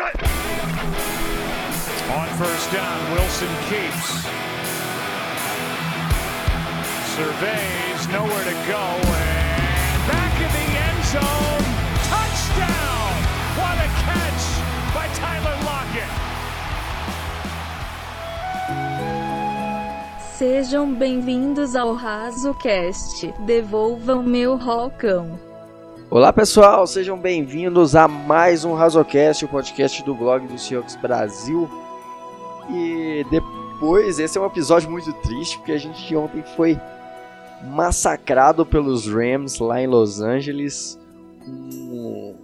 On first down, Wilson keeps. Surveys, nowhere to go, and back in the end zone. Touchdown! What a catch by Tyler Lockett! Sejam bem-vindos ao RazoCast. Devolvam meu rocão. Olá pessoal, sejam bem-vindos a mais um Razocast, o podcast do blog do Seahawks Brasil. E depois, esse é um episódio muito triste, porque a gente ontem foi massacrado pelos Rams lá em Los Angeles. Um,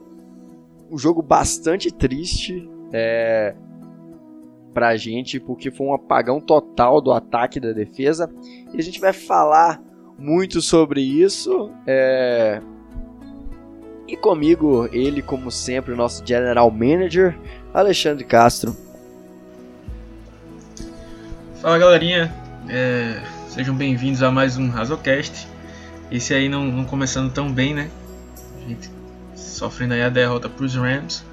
um jogo bastante triste é, pra gente, porque foi um apagão total do ataque e da defesa. E a gente vai falar muito sobre isso. É, e comigo, ele, como sempre, o nosso General Manager, Alexandre Castro. Fala galerinha, é, sejam bem-vindos a mais um Razocast. Esse aí não, não, começando tão bem, né? A gente sofrendo aí a derrota para os Rams,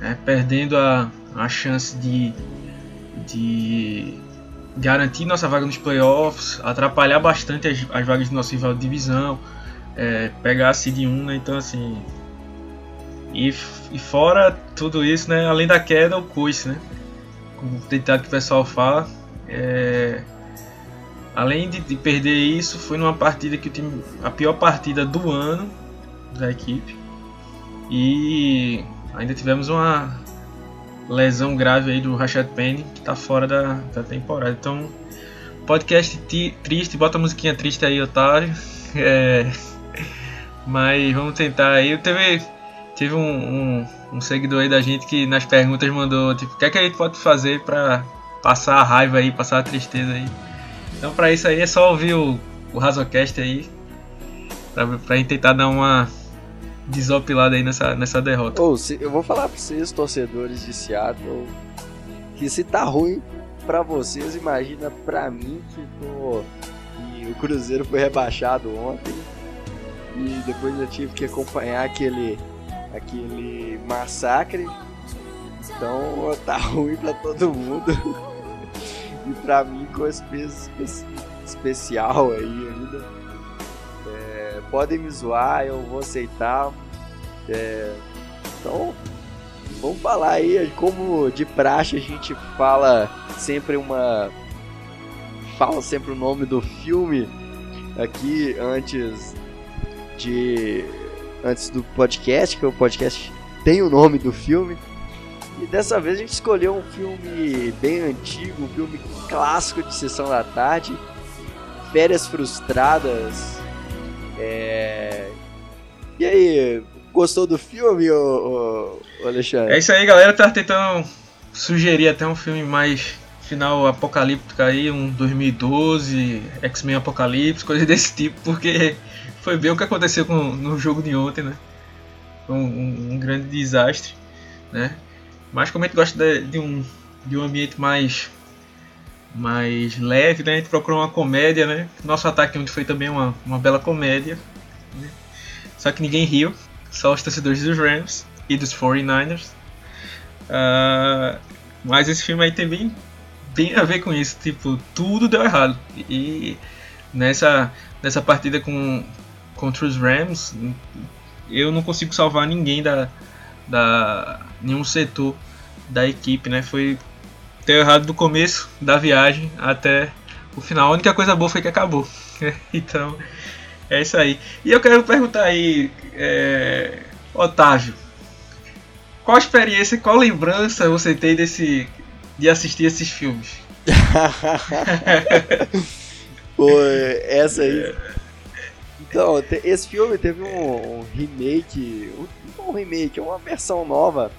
né? perdendo a, a chance de, de garantir nossa vaga nos playoffs, atrapalhar bastante as, as vagas do nosso rival de divisão é, pegar a Seed 1, né? Então assim. E, e fora tudo isso, né? Além da queda, o coice, né? Como o ditado que o pessoal fala. É, além de, de, perder isso, foi numa partida que o time. A pior partida do ano da equipe. E ainda tivemos uma lesão grave aí do Rashad Penny, que está fora da, da temporada. Então, podcast triste, bota a musiquinha triste aí, otário. É, mas vamos tentar aí. Teve, teve um, um, um, seguidor aí da gente que nas perguntas mandou tipo, o que é que a gente pode fazer pra passar a raiva aí, passar a tristeza aí. Então pra isso aí é só ouvir o, o Razocast aí. Pra, pra gente tentar dar uma desopilada aí nessa, nessa derrota. Eu vou falar pra vocês, torcedores de Seattle, que se tá ruim pra vocês, imagina pra mim que, tô, que o Cruzeiro foi rebaixado ontem e depois eu tive que acompanhar aquele, aquele massacre. Então tá ruim pra todo mundo. e pra mim com esse especial aí ainda. É, podem me zoar, eu vou aceitar. É, então vamos falar aí como de praxe a gente fala sempre uma. Fala sempre o nome do filme aqui antes de antes do podcast, que o podcast tem o nome do filme. E dessa vez a gente escolheu um filme bem antigo, um filme clássico de sessão da tarde, Férias Frustradas. É... E aí, gostou do filme, ô, ô, Alexandre? É isso aí, galera. Tá tentando sugerir até um filme mais final apocalíptico aí, um 2012, X-Men Apocalipse, coisa desse tipo, porque foi bem o que aconteceu com, no jogo de ontem, né? Foi um, um, um grande desastre, né? Mas como a gente gosta de, de, um, de um ambiente mais, mais leve, né? A gente procurou uma comédia, né? Nosso ataque ontem foi também uma, uma bela comédia. Né? Só que ninguém riu, só os torcedores dos Rams e dos 49ers. Uh, ah, mas esse filme aí tem bem, a ver com isso, tipo, tudo deu errado. E nessa, nessa partida com, contra os Rams, eu não consigo salvar ninguém da, da nenhum setor da equipe, né? Foi ter errado do começo da viagem até o final. A única coisa boa foi que acabou. então é isso aí. E eu quero perguntar aí, é, Otávio, qual experiência, qual lembrança você tem desse de assistir esses filmes? Pô, essa aí. Então, esse filme teve um, um remake. Um, um remake, uma versão nova.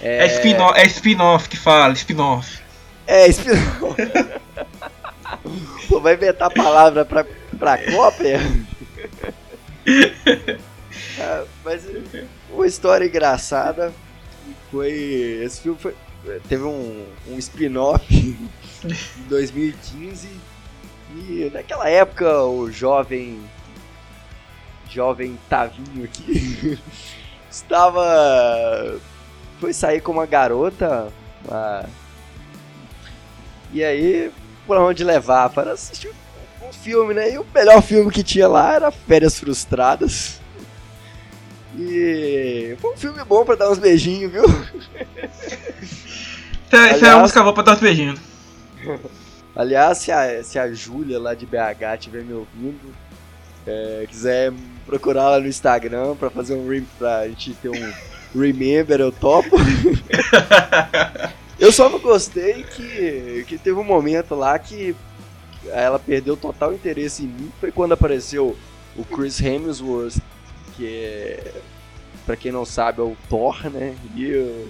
É, é spin-off é spin que fala, spin-off. É, spin-off. vai inventar palavra pra, pra cópia? ah, mas uma história engraçada foi. Esse filme foi, teve um, um spin-off em 2015 e naquela época o jovem jovem Tavinho aqui estava foi sair com uma garota. Uma... E aí, por onde levar? Para assistir um filme, né? E o melhor filme que tinha lá era Férias Frustradas. E foi um filme bom pra dar uns beijinhos, viu? Essa Aliás... é a música boa pra dar uns beijinhos. Aliás, se a, se a Júlia lá de BH estiver me ouvindo, é, quiser procurar lá no Instagram pra fazer um pra gente ter um remember, eu topo. eu só não gostei que, que teve um momento lá que ela perdeu total interesse em mim. Foi quando apareceu o Chris Hemsworth, que é, pra quem não sabe, é o Thor, né? E eu,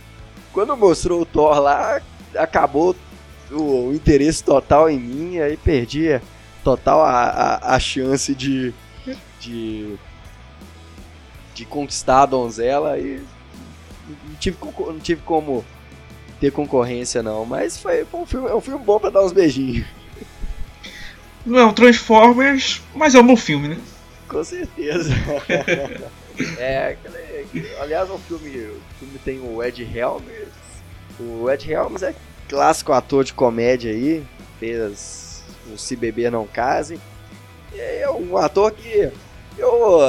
quando mostrou o Thor lá, acabou o, o interesse total em mim, aí perdi total a, a, a chance de, de, de conquistar a donzela e não tive, não tive como ter concorrência não, mas foi, foi um, filme, é um filme bom pra dar uns beijinhos. Não é um Transformers, mas é um bom filme, né? Com certeza. é, aliás, o filme, o filme tem o Ed Helms. O Ed Helms é clássico ator de comédia aí, fez o Se Beber Não Case. É um ator que eu,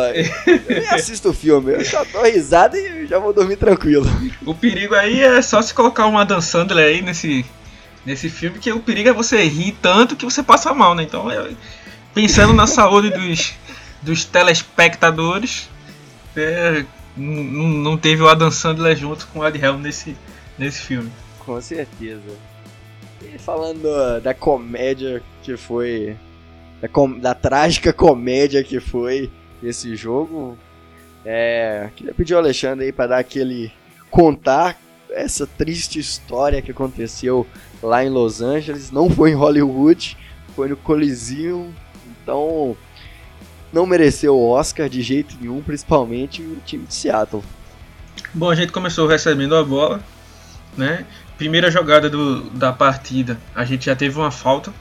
eu nem assisto o filme, eu só dou risada e já vou dormir tranquilo. O perigo aí é só se colocar uma Dan Sandler aí nesse, nesse filme, que o perigo é você rir tanto que você passa mal, né? Então, é, pensando na saúde dos, dos telespectadores, é, não, não teve o Adam Sandler junto com o Ed Helm nesse, nesse filme. Com certeza. E falando da comédia que foi. Da, trágica comédia que foi esse jogo. É, queria pedir ao Alexandre aí para dar aquele. contar essa triste história que aconteceu lá em Los Angeles. Não foi em Hollywood, foi no Coliseum. Então, não mereceu o Oscar de jeito nenhum, principalmente o time de Seattle. Bom, a gente começou recebendo a bola, né? primeira jogada do, da partida, a gente já teve uma falta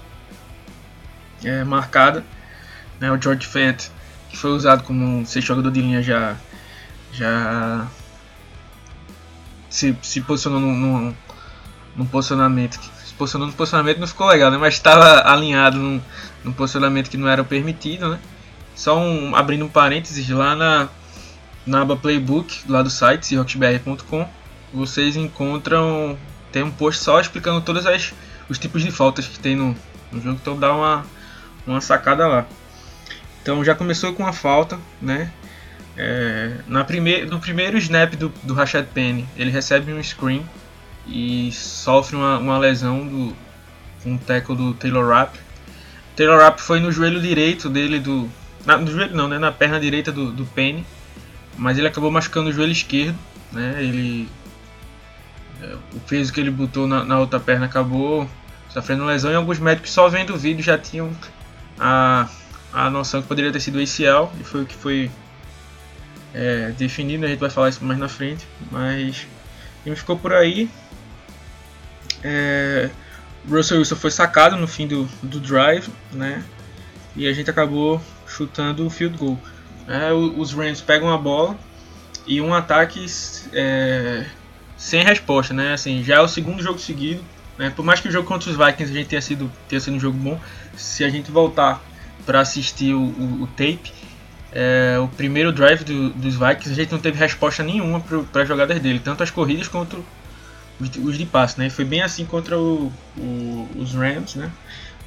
é, marcada. Né, o George Fent, que foi usado como ser jogador de linha, já, já se, se posicionou num, num, posicionamento. Se posicionou no posicionamento não ficou legal, né, mas estava alinhado num, num posicionamento que não era permitido. Né. Só um, abrindo um parênteses lá na, na aba Playbook, lá do site, seahawksbr.com, vocês encontram tem um post só explicando todos as, os tipos de faltas que tem no, no jogo, então dá uma, uma sacada lá. Então já começou com a falta, né? É, na primeir, no primeiro snap do, do Rashad Penny, ele recebe um screen e sofre uma, uma lesão do um tackle do Taylor Rapp. Taylor Rapp foi no joelho direito dele do na, no joelho não, né, na perna direita do, do Penny, mas ele acabou machucando o joelho esquerdo, né? Ele o peso que ele botou na, na, outra perna acabou sofrendo lesão e alguns médicos só vendo o vídeo já tinham a, a noção que poderia ter sido ACL e foi o que foi é, definido, a gente vai falar isso mais na frente, mas ele ficou por aí. É, Russell Wilson foi sacado no fim do, do drive, né? E a gente acabou chutando o field goal. É, os Rams pegam a bola e um ataque é, sem resposta, né? Assim, já é o segundo jogo seguido. Né? Por mais que o jogo contra os Vikings a gente tenha sido, tenha sido um jogo bom, se a gente voltar para assistir o, o, o tape, é, o primeiro drive do, dos Vikings a gente não teve resposta nenhuma para as jogadas dele, tanto as corridas quanto os de passe, né? Foi bem assim contra o, os Rams, né?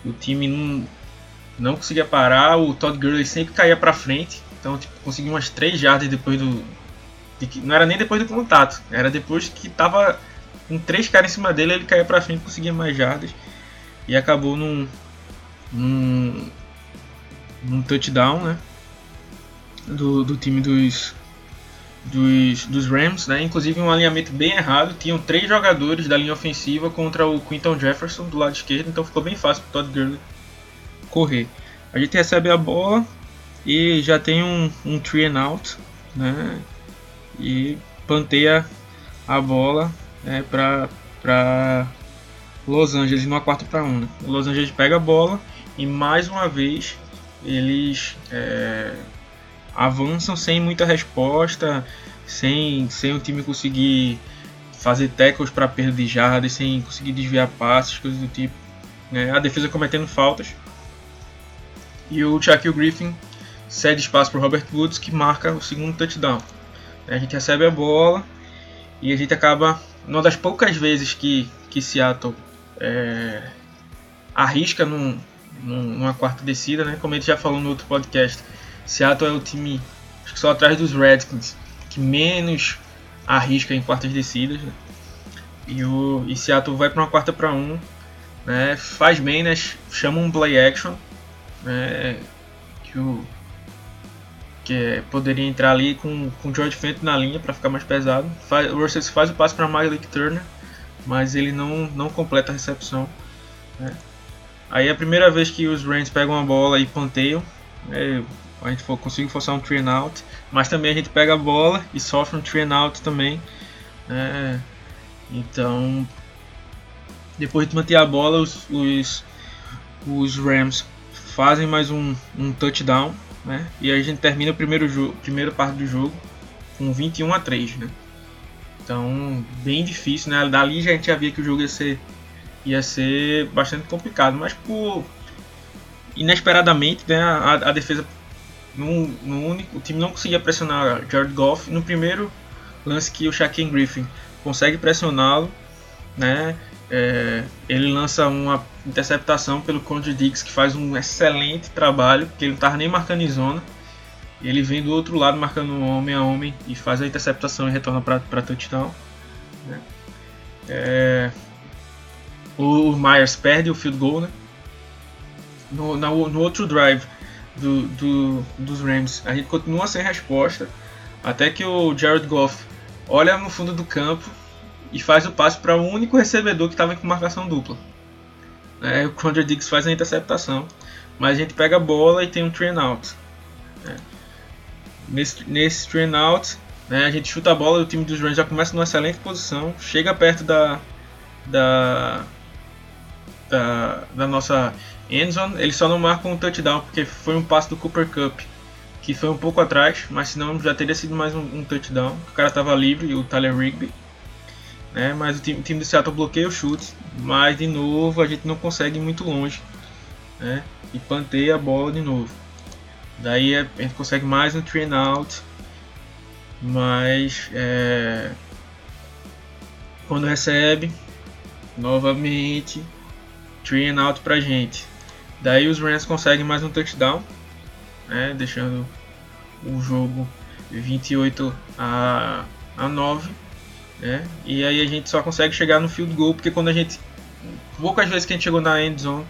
O time não, não conseguia parar, o Todd Gurley sempre caía para frente, então tipo, conseguiu umas 3 jardas depois do, que, não era nem depois do contato, era depois que tava com três caras em cima dele, ele caía pra frente, conseguia mais jardas e acabou num, num, num touchdown, né? Do, do time dos, dos, dos Rams, né? Inclusive um alinhamento bem errado. Tinham três jogadores da linha ofensiva contra o Quinton Jefferson do lado esquerdo, então ficou bem fácil para Todd Gurley correr. A gente recebe a bola e já tem um, um three and out, né? e panteia a bola é, para Los Angeles numa quarta para 1. Né? O Los Angeles pega a bola e mais uma vez eles é, avançam sem muita resposta, sem, sem o time conseguir fazer tackles para perda de jardas sem conseguir desviar passes, coisas do tipo. Né? A defesa cometendo faltas. E o Shaquille Griffin cede espaço para Robert Woods que marca o segundo touchdown. A gente recebe a bola e a gente acaba, uma das poucas vezes que, que Seattle é, arrisca num, numa quarta descida, né? como gente já falou no outro podcast, Seattle é o time, acho que só atrás dos Redskins, que menos arrisca em quartas descidas. Né? E, o, e Seattle vai para uma quarta para um, né? faz bem, né? chama um play action, né? que o que poderia entrar ali com, com George Fenton na linha para ficar mais pesado. Faz, o Russell faz o passe para Malik Turner, mas ele não, não completa a recepção. Né? Aí é a primeira vez que os Rams pegam a bola e panteiam, né? a gente for, consegue forçar um three out, mas também a gente pega a bola e sofre um three out também. Né? Então, depois de manter a bola, os, os, os Rams fazem mais um, um touchdown né? E aí a gente termina o primeiro jogo, primeira parte do jogo com 21 a 3, né? Então, bem difícil, né? Dali já a gente já via que o jogo ia ser ia ser bastante complicado, mas por inesperadamente, né, a, a defesa no, no, único, o time não conseguia pressionar Jared Goff no primeiro lance que o Shaquem Griffin consegue pressioná-lo, né? É, ele lança uma interceptação pelo Conde Diggs, que faz um excelente trabalho, porque ele não estava nem marcando em zona. Ele vem do outro lado marcando homem a homem e faz a interceptação e retorna para touchdown. Né? É, o Myers perde o field goal. Né? No, no, no outro drive do, do, dos Rams, a gente continua sem resposta. Até que o Jared Goff olha no fundo do campo e faz o passe para o único recebedor que estava com marcação dupla. É, o Condor Diggs faz a interceptação, mas a gente pega a bola e tem um train out. É. Nesse, nesse train out, né, a gente chuta a bola e o time dos Rams já começa numa excelente posição, chega perto da, da, da, da nossa endzone, eles só não marcam um touchdown porque foi um passe do Cooper Cup que foi um pouco atrás, mas senão já teria sido mais um, um touchdown. O cara estava livre, o Tyler Rigby né? Mas o time, o time do Seattle bloqueia o chute, mas de novo a gente não consegue ir muito longe, né? E panteia a bola de novo. Daí a gente consegue mais um train out, mas é, quando recebe novamente train out pra gente. Daí os Rams conseguem mais um touchdown, né? Deixando o jogo 28 a, a 9 né? E aí a gente só consegue chegar no field goal porque quando a gente poucas vezes que a gente chegou na end zone,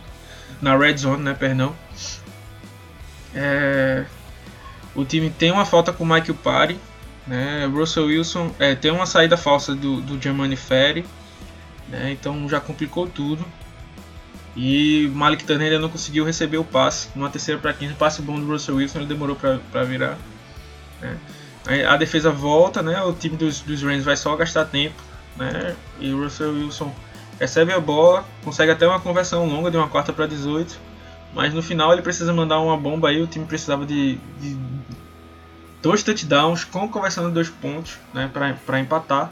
na red zone, né, perdão. É, o time tem uma falta com o Michael Party, né? Russell Wilson é, tem uma saída falsa do, do Germani Ferry, né? Então já complicou tudo. E Malik Turner ainda não conseguiu receber o passe. Numa terceira para 15, passe bom do Russell Wilson, ele demorou para virar. Né? A defesa volta, né? O time dos, dos Rams vai só gastar tempo, né? E o Russell Wilson recebe a bola, consegue até uma conversão longa de uma quarta para 18, mas no final ele precisa mandar uma bomba aí. O time precisava de, de dois touchdowns com conversão de dois pontos, né? Para empatar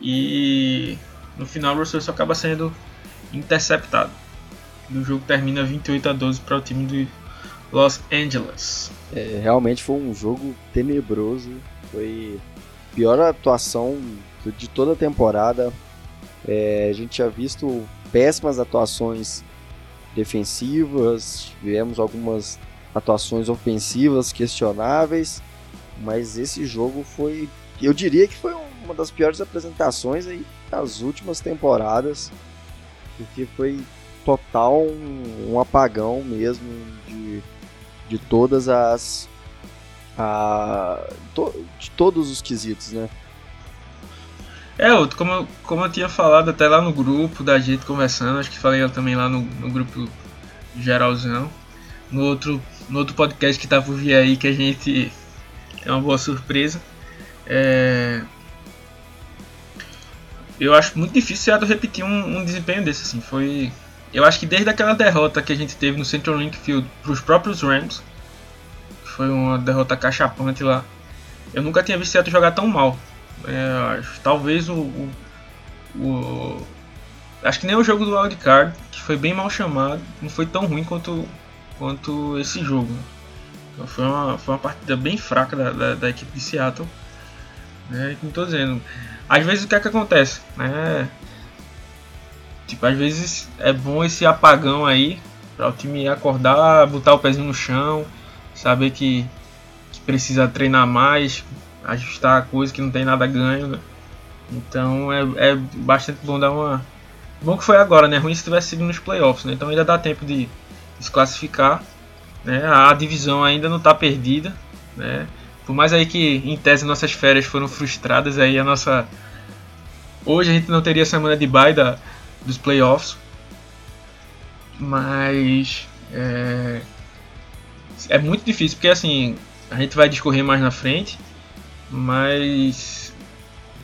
e no final o Russell só acaba sendo interceptado. O jogo termina 28 a 12 para o time do Los Angeles. É, realmente foi um jogo tenebroso. Foi a pior atuação de toda a temporada. É, a gente tinha visto péssimas atuações defensivas, tivemos algumas atuações ofensivas questionáveis, mas esse jogo foi, eu diria que foi uma das piores apresentações aí das últimas temporadas, porque foi total um, um apagão mesmo de de todas as a, to, de todos os quesitos, né? É, como eu, como eu tinha falado até lá no grupo da gente conversando, acho que falei também lá no, no grupo geralzão, no outro, no outro podcast que tá por vir aí que a gente é uma boa surpresa. É, eu acho muito difícil Seattle repetir um, um desempenho desse, assim, foi eu acho que desde aquela derrota que a gente teve no Central Link Field para os próprios Rams, foi uma derrota cachapante lá, eu nunca tinha visto Seattle jogar tão mal. É, talvez o, o, o, acho que nem o jogo do Wildcard, que foi bem mal chamado, não foi tão ruim quanto, quanto esse jogo. Então foi uma, foi uma partida bem fraca da, da, da equipe de Seattle. Né? Como estou dizendo, às vezes o que é que acontece? Né? Tipo, às vezes é bom esse apagão aí para o time acordar, botar o pezinho no chão, saber que, que precisa treinar mais, ajustar a coisa que não tem nada ganho. Né? Então é, é bastante bom dar uma. Bom que foi agora, né? Ruim se tivesse sido nos playoffs, né? Então ainda dá tempo de, se classificar. Né? A divisão ainda não está perdida. Né? Por mais aí que em tese nossas férias foram frustradas, aí a nossa. Hoje a gente não teria semana de bye da, dos playoffs. Mas é, é muito difícil porque assim a gente vai discorrer mais na frente, mas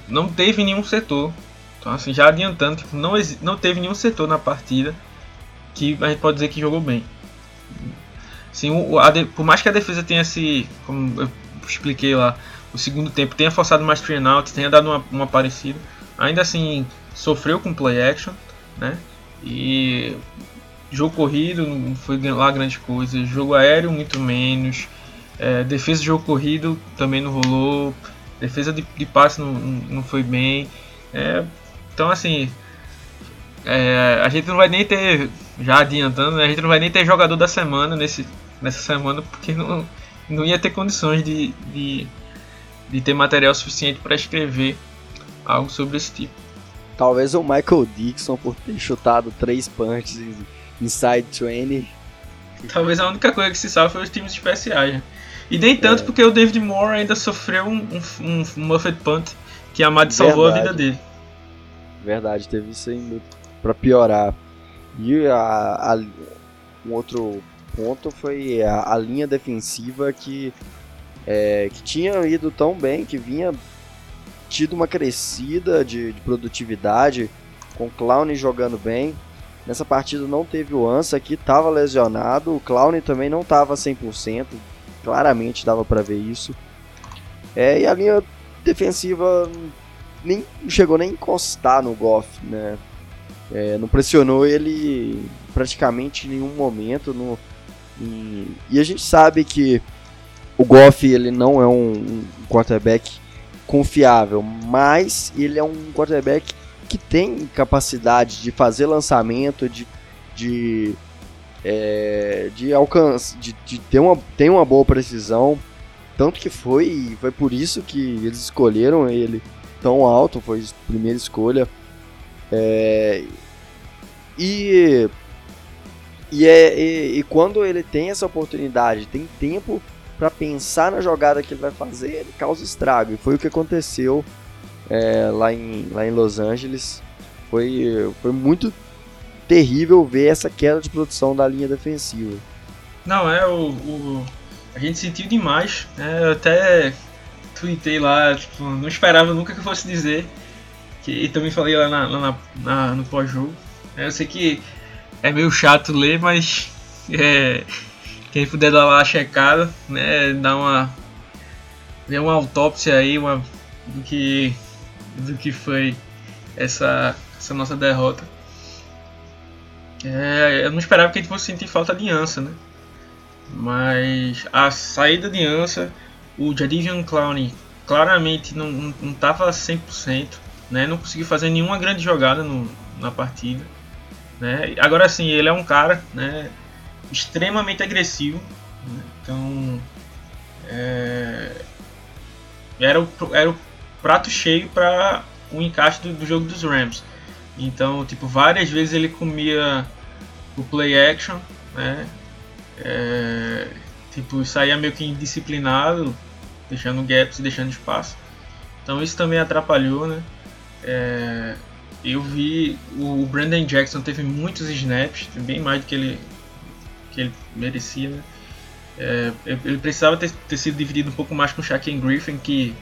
não teve nenhum setor. Então assim, já adiantando, tipo, não, não teve nenhum setor na partida que a gente pode dizer que jogou bem. Sim, o, a, por mais que a defesa tenha se, como eu expliquei lá, o segundo tempo tenha forçado mais three out, tenha dado uma, uma parecida, ainda assim sofreu com play action, né? E jogo corrido não foi lá grande coisa, jogo aéreo muito menos, é, defesa de jogo corrido também não rolou, defesa de, de passe não, não foi bem. É, então assim, é, a gente não vai nem ter, já adiantando, né, a gente não vai nem ter jogador da semana nesse, nessa semana porque não, não ia ter condições de, de, de ter material suficiente para escrever algo sobre esse tipo. Talvez o Michael Dixon por ter chutado três punches inside 20. Talvez a única coisa que se salva foi os times especiais. E nem tanto é. porque o David Moore ainda sofreu um, um, um Muffet Punt que a Mad salvou a vida dele. Verdade, teve isso ainda pra piorar. E a, a, um outro ponto foi a, a linha defensiva que, é, que tinha ido tão bem, que vinha tido uma crescida de, de produtividade, com o Clown jogando bem. Nessa partida não teve o Ansa, que estava lesionado, o Clown também não estava 100%, claramente dava para ver isso. É, e a linha defensiva nem chegou nem a encostar no Goff, né? É, não pressionou ele praticamente em nenhum momento. No, em, e a gente sabe que o Goff ele não é um, um quarterback confiável, mas ele é um quarterback que tem capacidade de fazer lançamento, de, de, é, de alcance, de, de, ter uma, tem uma boa precisão. Tanto que foi, foi por isso que eles escolheram ele tão alto, foi a primeira escolha. É, e, e, é, e, e quando ele tem essa oportunidade, tem tempo para pensar na jogada que ele vai fazer, ele causa estrago. E foi o que aconteceu é, lá, em, lá em Los Angeles. Foi, foi muito terrível ver essa queda de produção da linha defensiva. Não, é o, o a gente sentiu demais. Né? Eu até tuitei lá, tipo, não esperava nunca que eu fosse dizer. Que, e também falei lá, na, lá na, na, no pós-jogo. Eu sei que é meio chato ler, mas é, quem puder dar lá checada, né, dar uma ver uma autópsia aí, uma do que do que foi essa essa nossa derrota. É, eu não esperava que a gente fosse sentir falta de Ansa, né? Mas a saída de Ansa, o Jadivian Clown claramente não, não, não tava 100%, né? Não conseguiu fazer nenhuma grande jogada no, na partida, né? Agora sim, ele é um cara, né? Extremamente agressivo. Né? Então é, era, o, era o prato cheio para o encaixe do, do, jogo dos Rams. Então, tipo, várias vezes ele comia o play action, né? É, tipo, saía meio que indisciplinado, deixando gaps e deixando espaço. Então isso também atrapalhou, né? É, eu vi o Brandon Jackson teve muitos snaps, bem mais do que ele que ele merecia. Né? É, ele precisava ter, ter, sido dividido um pouco mais com o Shaquem Griffin, que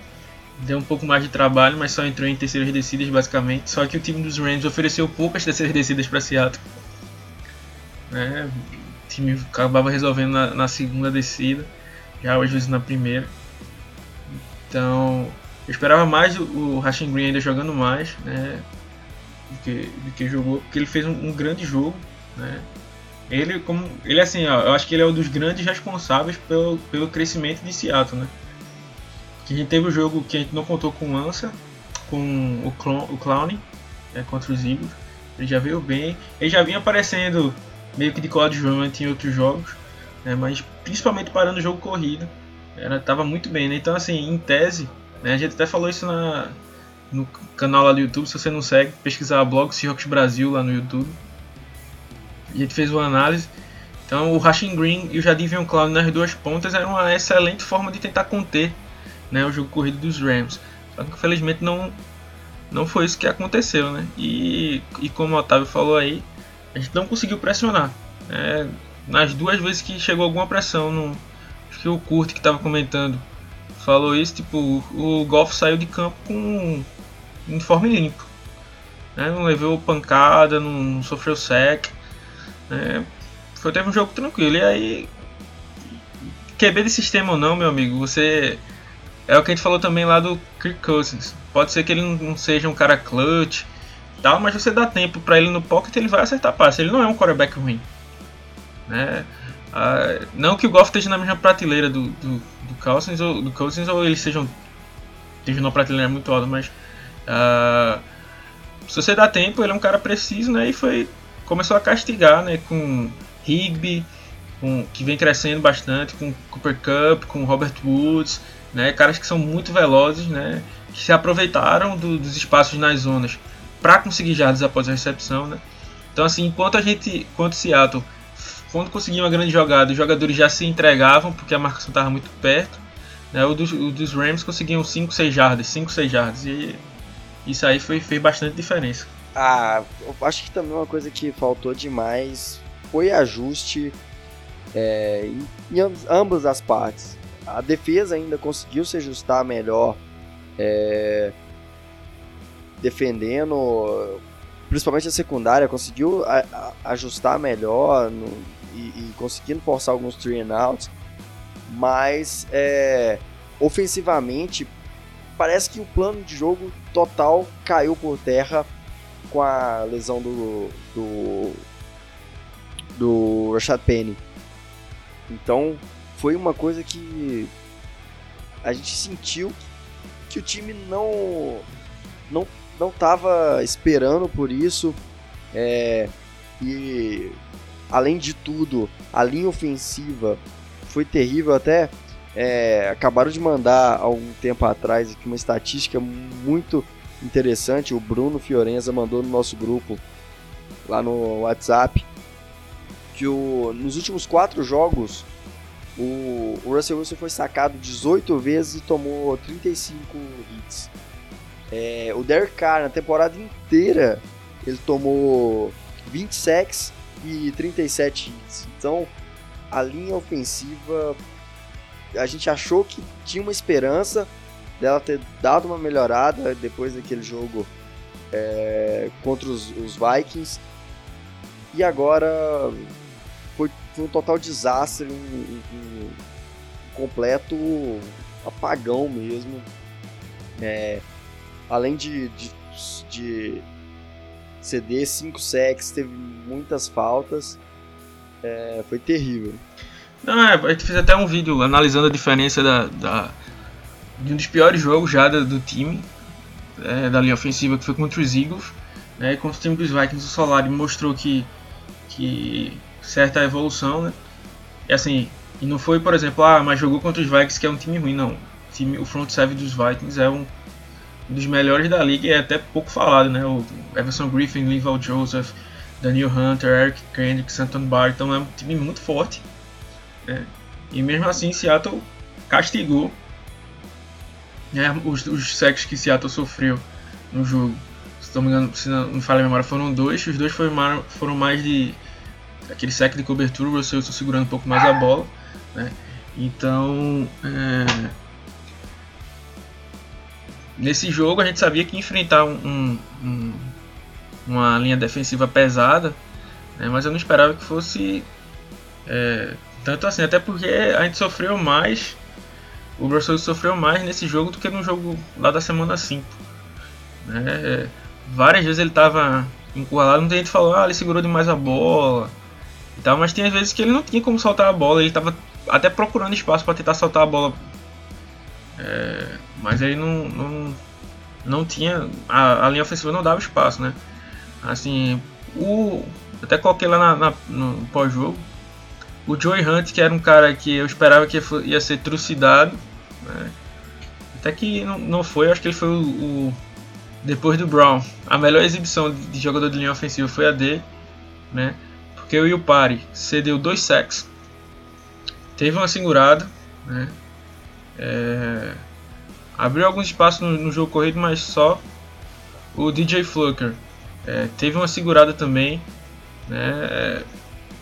deu um pouco mais de trabalho, mas só entrou em terceiras descidas basicamente. Só que o time dos Rams ofereceu poucas terceiras descidas para Seattle. É, o time acabava resolvendo na, na, segunda descida, já às vezes na primeira. Então, eu esperava mais o, o Green ainda jogando mais, né? do que, do que jogou, porque ele fez um, um grande jogo, né? Ele, como, ele assim, ó, eu acho que ele é um dos grandes responsáveis pelo, pelo crescimento de Seattle, né? Que a gente teve o um jogo que a gente não contou com o Ansa, com o, Clown, o Clown né, contra os Eagles. Ele já veio bem. Ele já vinha aparecendo meio que de coadjuvante em outros jogos, né, mas principalmente parando o jogo corrido. Era, tava muito bem, né? Então, assim, em tese, né, a gente até falou isso na, no canal lá do YouTube. Se você não segue, pesquisar blog Seahawks Brasil lá no YouTube. A gente fez uma análise. Então, o Rashing Green e o Jadivion Clown nas duas pontas era uma excelente forma de tentar conter né, o jogo corrido dos Rams. Só que, infelizmente, não, não foi isso que aconteceu, né? E, e como o Otávio falou aí, a gente não conseguiu pressionar. Né? Nas duas vezes que chegou alguma pressão, no, acho que o Kurt que estava comentando falou isso, tipo, o Golf saiu de campo com uniforme limpo. Né? Não levou pancada, não, não sofreu sec. Né? Foi, teve um jogo tranquilo. E aí, QB de sistema ou não, meu amigo, você... É o que a gente falou também lá do Kirk Cousins. Pode ser que ele não seja um cara clutch, tal, mas você dá tempo para ele no pocket, ele vai acertar passe. Ele não é um quarterback ruim. Né? Ah, não que o Goff esteja na mesma prateleira do, do, do, Cousins, ou, do Cousins ou eles sejam estejam numa prateleira muito alta, mas ah, se você dá tempo, ele é um cara preciso, né? E foi começou a castigar, né? Com Higby, com, que vem crescendo bastante, com Cooper Cup, com Robert Woods, né? Caras que são muito velozes, né? Que se aproveitaram do, dos espaços nas zonas para conseguir jardas após a recepção, né? Então assim, enquanto a gente, enquanto Seattle, quando conseguia uma grande jogada, os jogadores já se entregavam porque a marcação estava muito perto, né? O dos, o dos Rams conseguiam 5, 6 jardas, 5, 6 jardas e isso aí foi, fez bastante diferença. Ah, acho que também uma coisa que faltou demais foi ajuste é, em, em ambas as partes. A defesa ainda conseguiu se ajustar melhor é, defendendo, principalmente a secundária, conseguiu a, a, ajustar melhor no, e, e, conseguindo forçar alguns three and outs, mas é, ofensivamente parece que o plano de jogo total caiu por terra com a lesão do do, do Rashad Penny. Então foi uma coisa que a gente sentiu que o time não não não estava esperando por isso é, e além de tudo a linha ofensiva foi terrível até é, acabaram de mandar há algum tempo atrás aqui uma estatística muito interessante o Bruno Fiorenza mandou no nosso grupo lá no WhatsApp que o, nos últimos quatro jogos o, o Russell Wilson foi sacado 18 vezes e tomou 35 hits. É, o Derek Carr na temporada inteira ele tomou 20 sacks e 37 hits. Então a linha ofensiva a gente achou que tinha uma esperança dela ter dado uma melhorada depois daquele jogo é, contra os, os Vikings e agora foi um total desastre, um, um, um completo apagão mesmo. É, além de, de, de ceder 5 sacks, teve muitas faltas. É, foi terrível. Não, é, gente fez até um vídeo analisando a diferença da, da de um dos piores jogos já do, do time, é, da linha ofensiva, que foi contra os Eagles. Né, contra o time dos Vikings, o Solari mostrou que, que certa evolução, né? E assim, e não foi, por exemplo, ah, mas jogou contra os Vikings que é um time ruim, não. O, time, o front seven dos Vikings é um dos melhores da liga e é até pouco falado, né? O Everson Griffin, Linval Joseph, Daniel Hunter, Eric Kendrick, Santon então é um time muito forte. Né? E mesmo assim, Seattle castigou né, os, os sacks que Seattle sofreu no jogo. Se não me engano, se não me falha a memória, foram dois. Os dois foram, foram mais de aquele sec de cobertura, o Russell segurando um pouco mais a bola. Né? Então, é... nesse jogo a gente sabia que enfrentar um, um, uma linha defensiva pesada, né? mas eu não esperava que fosse é... tanto assim, até porque a gente sofreu mais, o Russell sofreu mais nesse jogo do que no jogo lá da semana 5. Né? várias vezes ele estava encurralado, muita gente falou, ah, ele segurou demais a bola e tal, mas tinha vezes que ele não tinha como soltar a bola, ele estava até procurando espaço para tentar soltar a bola, é, mas ele não, não, não tinha, a, a, linha ofensiva não dava espaço, né? Assim, o, até coloquei lá na, na no pós-jogo, o Joey Hunt, que era um cara que eu esperava que ia ser trucidado, né? até que não, foi, acho que ele foi o, o depois do Brown, a melhor exibição de jogador de linha ofensiva foi a dele, né? Porque o Yupari cedeu dois sacks, teve uma segurada, né? É, abriu alguns espaços no, no, jogo corrido, mas só o DJ Fluker é, teve uma segurada também, né? É,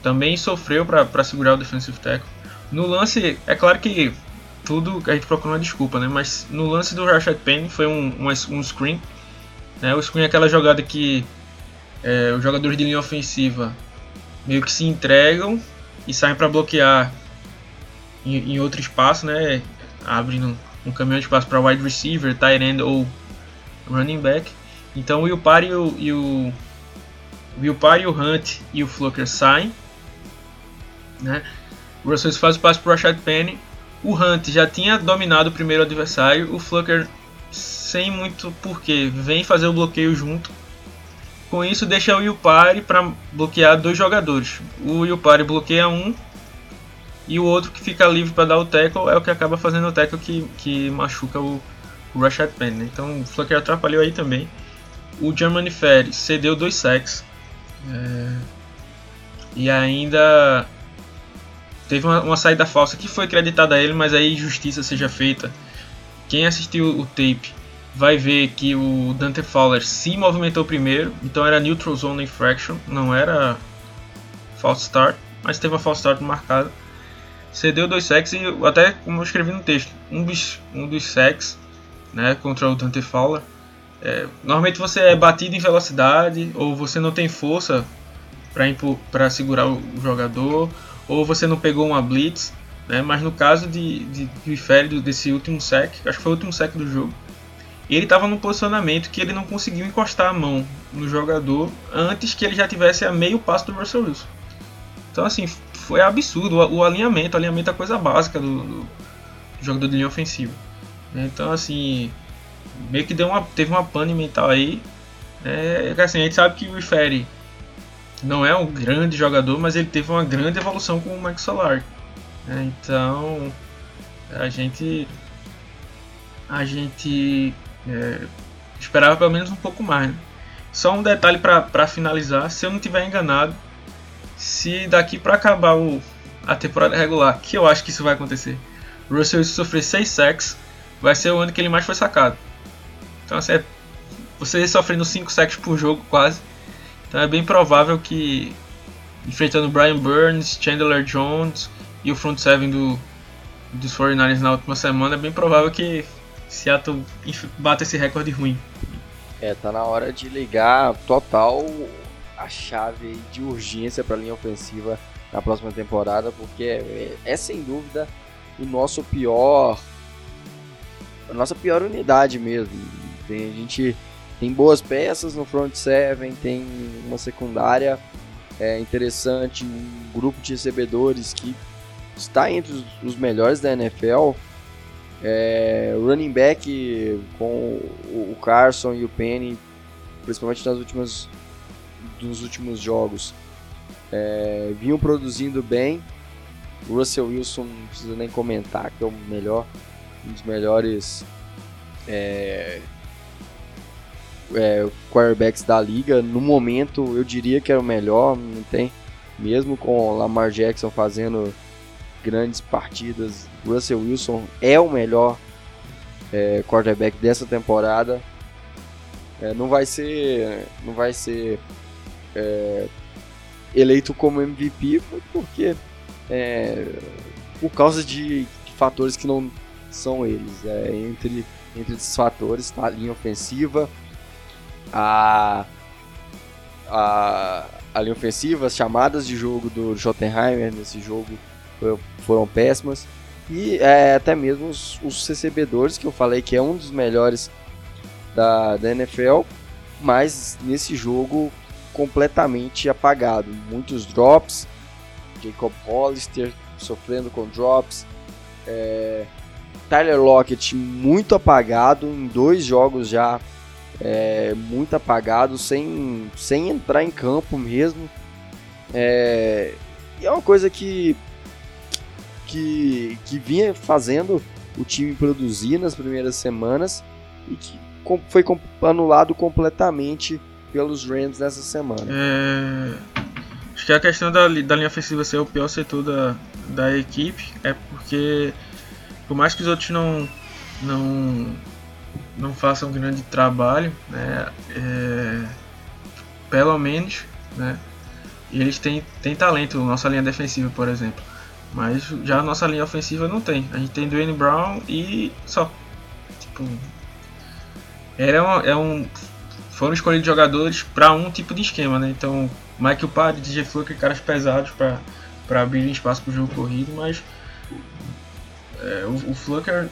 também sofreu para segurar o defensive tackle. No lance, é claro que tudo a gente procura uma desculpa, né? Mas no lance do Rashad Penny foi um, um, um screen né? O screen é aquela jogada que é, os jogadores de linha ofensiva meio que se entregam e saem para bloquear em, em, outro espaço, né? abrindo um caminhão de espaço para wide receiver, tight end ou running back. Então o Wilpar e o, e o, o e o Hunt e o Fluker saem. Né? O Russell faz o passe para o Rashad Penny. O Hunt já tinha dominado o primeiro adversário. O Fluker sem muito porquê. Vem fazer o bloqueio junto. Com isso, deixa o Yupari para bloquear dois jogadores. O Yupari bloqueia um e o outro que fica livre para dar o tackle é o que acaba fazendo o tackle que, que machuca o, o Rashad Penny. Então o Flucker atrapalhou aí também. O Germany Ferry cedeu dois sacks. É... E ainda teve uma, uma, saída falsa que foi acreditada a ele, mas aí justiça seja feita. Quem assistiu o tape vai ver que o Dante Fowler se movimentou primeiro, então era neutral zone infraction, não era false start, mas teve uma false start marcada. Cedeu dois sacks e até como eu escrevi no texto, um dos, um dos sacks né, contra o Dante Fowler. É, normalmente você é batido em velocidade ou você não tem força para segurar o jogador ou você não pegou uma blitz, né, mas no caso de, de, de desse último sack, acho que foi o último sack do jogo, ele estava num posicionamento que ele não conseguiu encostar a mão no jogador antes que ele já tivesse a meio passo do Russell Wilson. Então, assim, foi absurdo o, o alinhamento. O alinhamento é a coisa básica do, do, jogador de linha ofensiva. Então, assim, meio que deu uma, teve uma pane mental aí. É, assim, a gente sabe que o não é um grande jogador, mas ele teve uma grande evolução com o Mike Solar. É, então, a gente a gente é, esperava pelo menos um pouco mais. Né? Só um detalhe para finalizar, se eu não estiver enganado, se daqui para acabar o, a temporada regular, que eu acho que isso vai acontecer, Russell sofrer 6 sacks, vai ser o ano que ele mais foi sacado. Então assim, é, você sofrendo 5 sacks por jogo quase, então é bem provável que enfrentando Brian Burns, Chandler Jones e o front seven do, dos 49ers na última semana, é bem provável que Seattle bate esse recorde ruim. É, tá na hora de ligar total a chave de urgência para a linha ofensiva na próxima temporada, porque é, é, sem dúvida o nosso pior a nossa pior unidade mesmo. Tem, a gente tem boas peças no front seven, tem uma secundária é, interessante, um grupo de recebedores que está entre os, melhores da NFL é, running back com o Carson e o Penny, principalmente nas últimas, nos últimos jogos, é, vinham produzindo bem. O Russell Wilson não precisa nem comentar que é o melhor, um dos melhores é, é, quarterbacks da liga. No momento, eu diria que era o melhor, não tem. Mesmo com Lamar Jackson fazendo grandes partidas. Russell Wilson é o melhor é, quarterback dessa temporada. É, não vai ser, não vai ser é, eleito como MVP porque é, por causa de, de, fatores que não são eles. É, entre entre esses fatores está a linha ofensiva, a, a, a linha ofensiva, as chamadas de jogo do Schottenheimer nesse jogo foram péssimas. E é, até mesmo os, os recebedores, que eu falei que é um dos melhores da, da NFL, mas nesse jogo completamente apagado. Muitos drops, Jacob Hollister sofrendo com drops, é, Tyler Lockett muito apagado em dois jogos já, é, muito apagado, sem, sem entrar em campo mesmo. É, e é uma coisa que, que, que vinha fazendo o time produzir nas primeiras semanas e que foi anulado completamente pelos Rams nessa semana. É... Acho que a questão da, da linha ofensiva ser o pior setor da, da equipe é porque, por mais que os outros não, não, não façam um grande trabalho, né, é, pelo menos, né, eles têm, têm talento, nossa linha defensiva, por exemplo. Mas já a nossa linha ofensiva não tem. A gente tem Dwayne Brown e só. Tipo. Era uma, é um. Foram escolhidos jogadores para um tipo de esquema, né? Então, Michael Padre, DJ Fluker, caras pesados para abrir espaço para o jogo corrido, mas. É, o, o Fluker,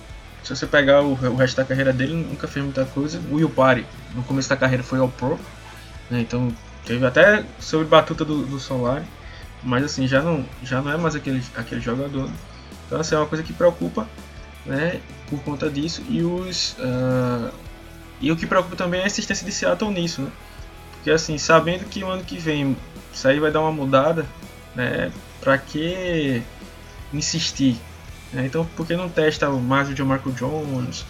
se você pegar o, o, resto da carreira dele, nunca fez muita coisa. O Will Party, no começo da carreira, foi ao Pro, né? Então, teve até sobre batuta do, do Solari. Mas assim, já não, já não é mais aquele, aquele jogador. Então assim, é uma coisa que preocupa, né? Por conta disso. E os. Uh, e o que preocupa também é a assistência de Seattle nisso, né? Porque assim, sabendo que o ano que vem isso aí vai dar uma mudada, né? Pra que insistir? Né? Então por que não testa mais o John Marco Jones,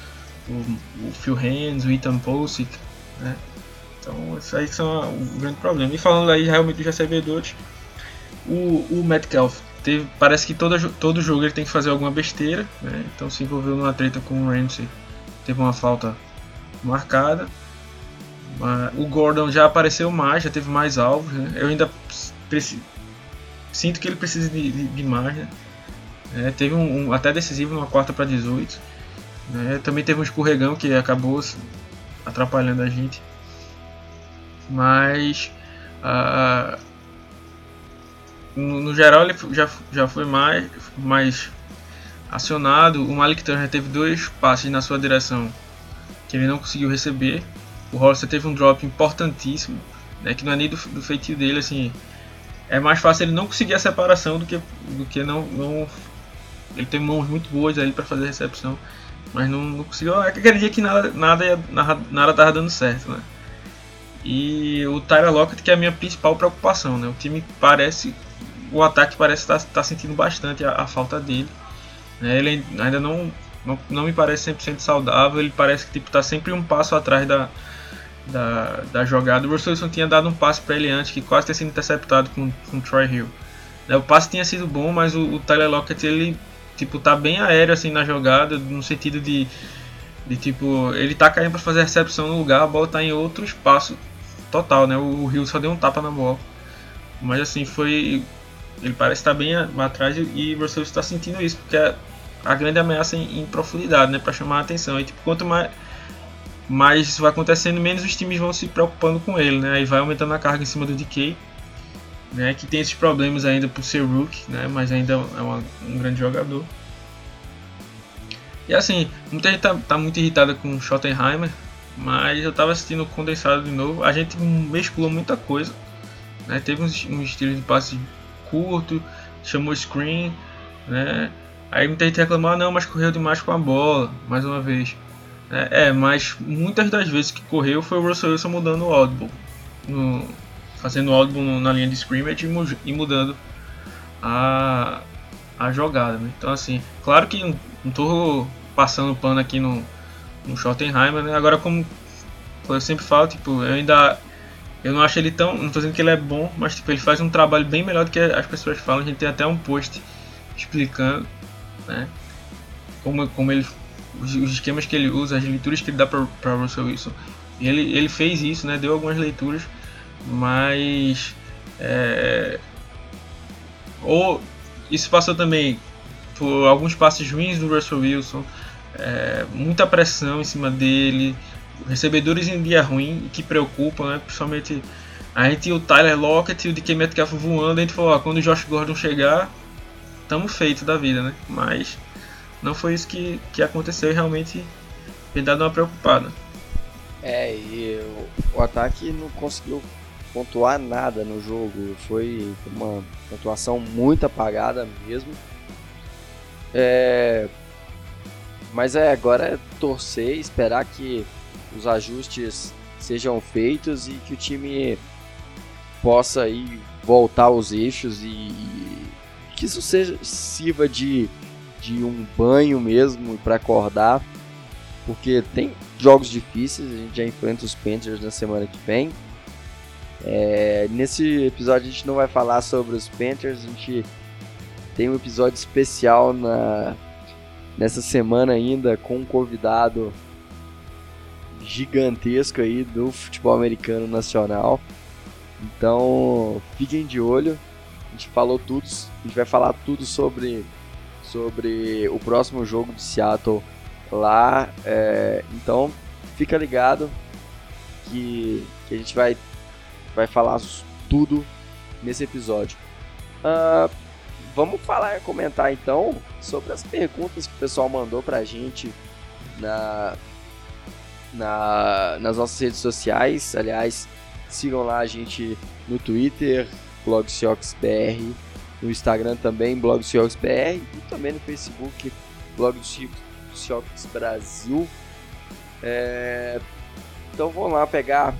o, o Phil Hands, o Ethan Posick, né? Então isso aí são o grande problema. E falando aí realmente dos recebedores, o, o Metcalf teve, parece que todo, todo jogo ele tem que fazer alguma besteira, né? então se envolveu numa treta com o Ramsey, teve uma falta marcada. O Gordon já apareceu mais, já teve mais alvos. Né? Eu ainda sinto que ele precisa de, de, de mais. Né? É, teve um, um, até decisivo numa quarta para 18. Né? Também teve um escorregão que acabou atrapalhando a gente. Mas uh, no, no, geral ele já, já foi mais, mais acionado. O Malik Turner teve dois passes na sua direção que ele não conseguiu receber. O Hollister teve um drop importantíssimo, né, que não é nem do, do feitio dele, assim. É mais fácil ele não conseguir a separação do que, do que não, não ele tem mãos muito boas aí para fazer a recepção, mas não, não conseguiu. É aquele dia que nada nada nada, nada tava dando certo, né? E o Tyler Lockett que é a minha principal preocupação, né? O time parece o ataque parece estar tá, tá sentindo bastante a, a falta dele. Né? Ele ainda não, não, não me parece 100% saudável, ele parece que tipo, tá sempre um passo atrás da, da, da jogada. O Russell Wilson tinha dado um passe para ele antes, que quase tinha sido interceptado com, com o Troy Hill. Né? O passe tinha sido bom, mas o, o Tyler Lockett ele tipo, tá bem aéreo assim na jogada, no sentido de, de tipo, ele tá caindo para fazer a recepção no lugar, a bola tá em outro espaço total, né? O, o Hill só deu um tapa na bola. Mas assim, foi ele parece estar bem atrás e você está sentindo isso, porque é a grande ameaça em, em profundidade, né, para chamar a atenção. E tipo, quanto mais, mais isso vai acontecendo, menos os times vão se preocupando com ele, né? Aí vai aumentando a carga em cima do DK, né, que tem esses problemas ainda por ser rookie, né, mas ainda é uma, um grande jogador. E assim, muita gente tá, tá muito irritada com o Schottenheimer, mas eu tava assistindo condensado de novo. A gente mesclou muita coisa. Né? Teve uns, uns estilos de passe curto, chamou screen, né? Aí muita gente reclamou, ah, não, mas correu demais com a bola, mais uma vez. É, é, mas muitas das vezes que correu foi o Russell Wilson mudando o audible, no, fazendo o audible na linha de scrimmage e mudando a, a jogada. Né? Então assim, claro que não, tô passando pano aqui no, no Schottenheimer, né? Agora como eu sempre falo, tipo, eu ainda eu não acho ele tão. Não tô dizendo que ele é bom, mas tipo, ele faz um trabalho bem melhor do que as pessoas falam. A gente tem até um post explicando, né? Como, como ele. Os, esquemas que ele usa, as leituras que ele dá para Russell Wilson. Ele, ele fez isso, né? Deu algumas leituras, mas. É, ou isso passou também por alguns passes ruins do Russell Wilson, é, muita pressão em cima dele, recebedores em dia ruim que preocupam, né? Principalmente a gente o Tyler Lockett e o DK Metcalf voando, a gente falou, ó, quando o Josh Gordon chegar, tamo feito da vida, né? Mas não foi isso que, que aconteceu e realmente tem dado uma preocupada. É, e o, o ataque não conseguiu pontuar nada no jogo. Foi uma pontuação muito apagada mesmo. É, mas é, agora é torcer, esperar que os ajustes sejam feitos e que o time possa aí voltar aos eixos e que isso seja, sirva de, de um banho mesmo para acordar, porque tem jogos difíceis, a gente já enfrenta os Panthers na semana que vem. É, nesse episódio a gente não vai falar sobre os Panthers, a gente tem um episódio especial na, nessa semana ainda com um convidado gigantesco aí do futebol americano nacional. Então fiquem de olho. A gente falou tudo, a gente vai falar tudo sobre sobre o próximo jogo de Seattle lá. É, então fica ligado que, que a gente vai vai falar tudo nesse episódio. Uh, vamos falar, comentar então sobre as perguntas que o pessoal mandou pra gente na, na, nas nossas redes sociais. Aliás, sigam lá a gente no Twitter, BlogSeoxBR, no Instagram também, BlogSeoxBR e também no Facebook, Blog do Brasil. É, então vamos lá pegar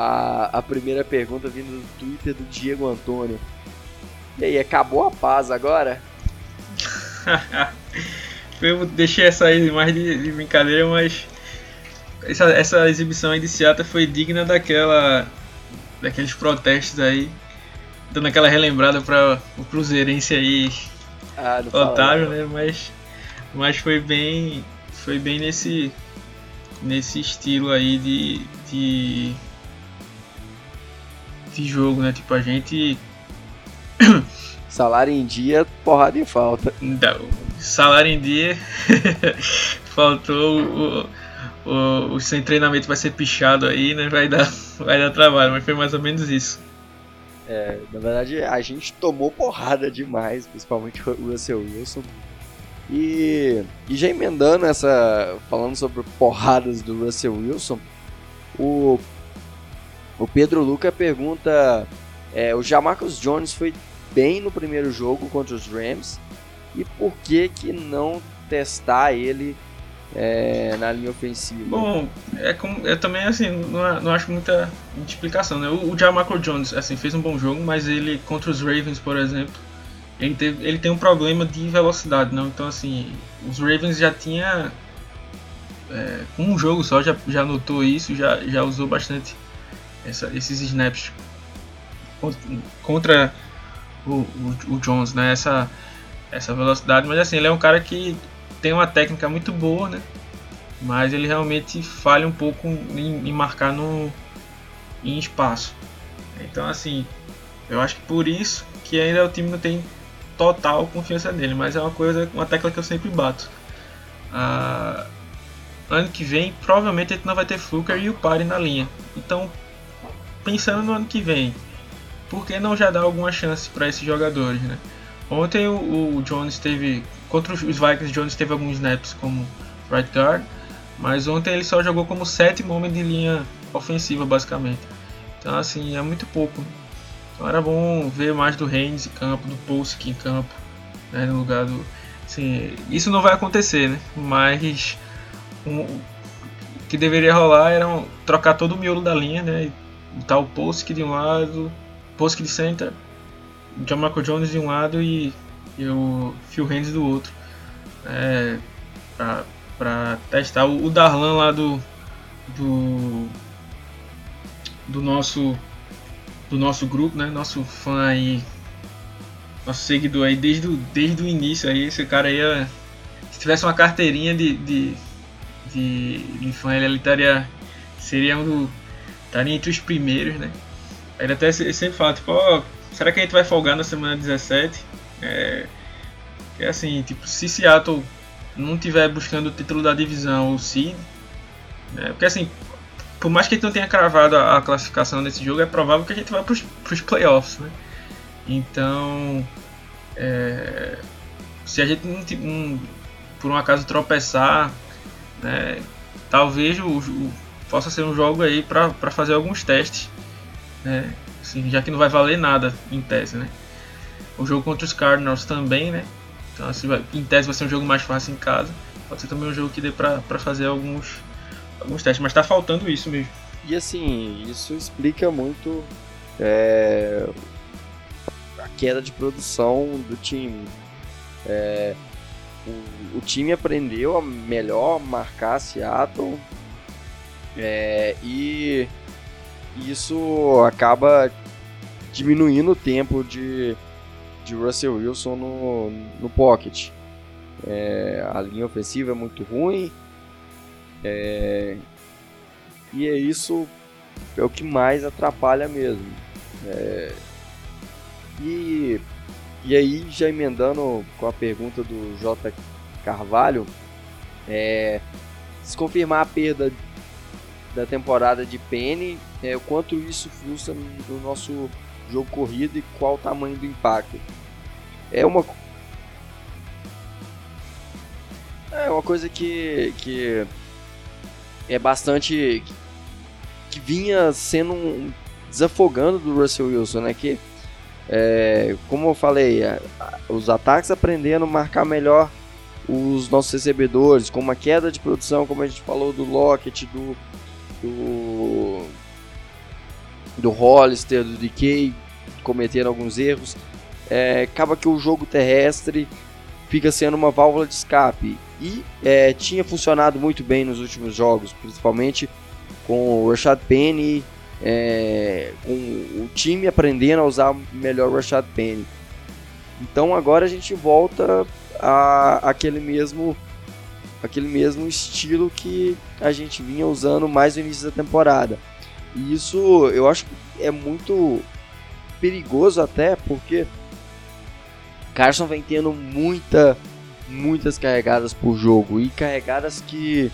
a, a primeira pergunta vindo do Twitter do Diego Antônio. E aí, acabou a paz agora? Eu deixei essa aí mais de, de brincadeira, mas essa, essa exibição aí de Seattle foi digna daquela daqueles protestos aí, dando aquela relembrada para o Cruzeirense aí, ah, otário, né? Mas, mas foi bem, foi bem nesse nesse estilo aí de, de de jogo, né? Tipo, a gente. Salário em dia, porrada em falta. Não, salário em dia, faltou o, o, o, sem treinamento vai ser pichado aí, né? Vai dar, vai dar trabalho, mas foi mais ou menos isso. É, na verdade, a gente tomou porrada demais, principalmente o Russell Wilson. E, e já emendando essa. falando sobre porradas do Russell Wilson, o o Pedro Luca pergunta: é, o Jamarcus Jones foi bem no primeiro jogo contra os Rams e por que que não testar ele é, na linha ofensiva? Bom, é como, eu também assim não, não acho muita, explicação, né? O, o Jamarcus Jones assim fez um bom jogo, mas ele contra os Ravens, por exemplo, ele, teve, ele tem um problema de velocidade, não? Então assim, os Ravens já tinha é, um jogo só já, já notou isso, já, já usou bastante essa, esses snaps contra o, o, o, Jones, né? Essa, essa velocidade, mas assim, ele é um cara que tem uma técnica muito boa, né? Mas ele realmente falha um pouco em, em marcar no em espaço. Então assim, eu acho que por isso que ainda o time não tem total confiança nele, mas é uma coisa, uma tecla que eu sempre bato. Ah, ano que vem, provavelmente a gente não vai ter Fluker e o Pare na linha. Então, pensando no ano que vem, por que não já dar alguma chance para esses jogadores, né? Ontem o, o, Jones teve contra os Vikings, Jones teve alguns snaps como right guard, mas ontem ele só jogou como sétimo homem de linha ofensiva basicamente. Então assim é muito pouco. Então era bom ver mais do Reigns em campo, do Polsky em campo, né, no lugar do. Assim, isso não vai acontecer, né? Mas um, o que deveria rolar era um, trocar todo o miolo da linha, né? Tá o Polsky de um lado, Polsky de center, John Michael Jones de um lado e, e o Phil Hands do outro. É, pra, pra testar o, o Darlan lá do, do do nosso do nosso grupo, né? Nosso fã aí, nosso seguidor aí desde o, desde o início aí, esse cara aí, é, se tivesse uma carteirinha de, de, de, de fã, ele, ele estaria seria um do, estaria entre os primeiros, né? Ele até sempre fala, tipo, ó, será que a gente vai folgar na semana 17? É, é assim, tipo, se Seattle não tiver buscando o título da divisão ou se, né? Porque assim, por mais que a gente não tenha cravado a, a classificação desse jogo, é provável que a gente vá para os playoffs, né? Então, é, se a gente não, não, por um acaso tropeçar, né, talvez o possa ser um jogo aí para fazer alguns testes, né? Assim, já que não vai valer nada em tese, né? O jogo contra os Cardinals também, né? Então, assim, em tese vai ser um jogo mais fácil em casa. Pode ser também um jogo que dê para fazer alguns, alguns testes, mas tá faltando isso mesmo. E assim, isso explica muito é, a queda de produção do time. É, o, o, time aprendeu a melhor marcar Seattle é, e isso acaba diminuindo o tempo de, de Russell Wilson no, no pocket. É, a linha ofensiva é muito ruim. É, e é isso é o que mais atrapalha mesmo. É, e, e aí, já emendando com a pergunta do J. Carvalho, é, se confirmar a perda da temporada de Penny, é, o quanto isso frustra no nosso jogo corrido e qual o tamanho do impacto. É uma é uma coisa que, que é bastante que vinha sendo um, desafogando do Russell Wilson, né? Que é, como eu falei, a, os ataques aprendendo a marcar melhor os nossos recebedores, com uma queda de produção, como a gente falou do Lockett, do do do Hollister, do DK, cometendo alguns erros. É, acaba que o jogo terrestre fica sendo uma válvula de escape e é, tinha funcionado muito bem nos últimos jogos, principalmente com o Rashad Penny, é, com o time aprendendo a usar melhor o Rashad Penny. Então agora a gente volta a aquele mesmo aquele mesmo estilo que a gente vinha usando mais no início da temporada. E isso eu acho que é muito perigoso até porque Carson vem tendo muita muitas carregadas por jogo e carregadas que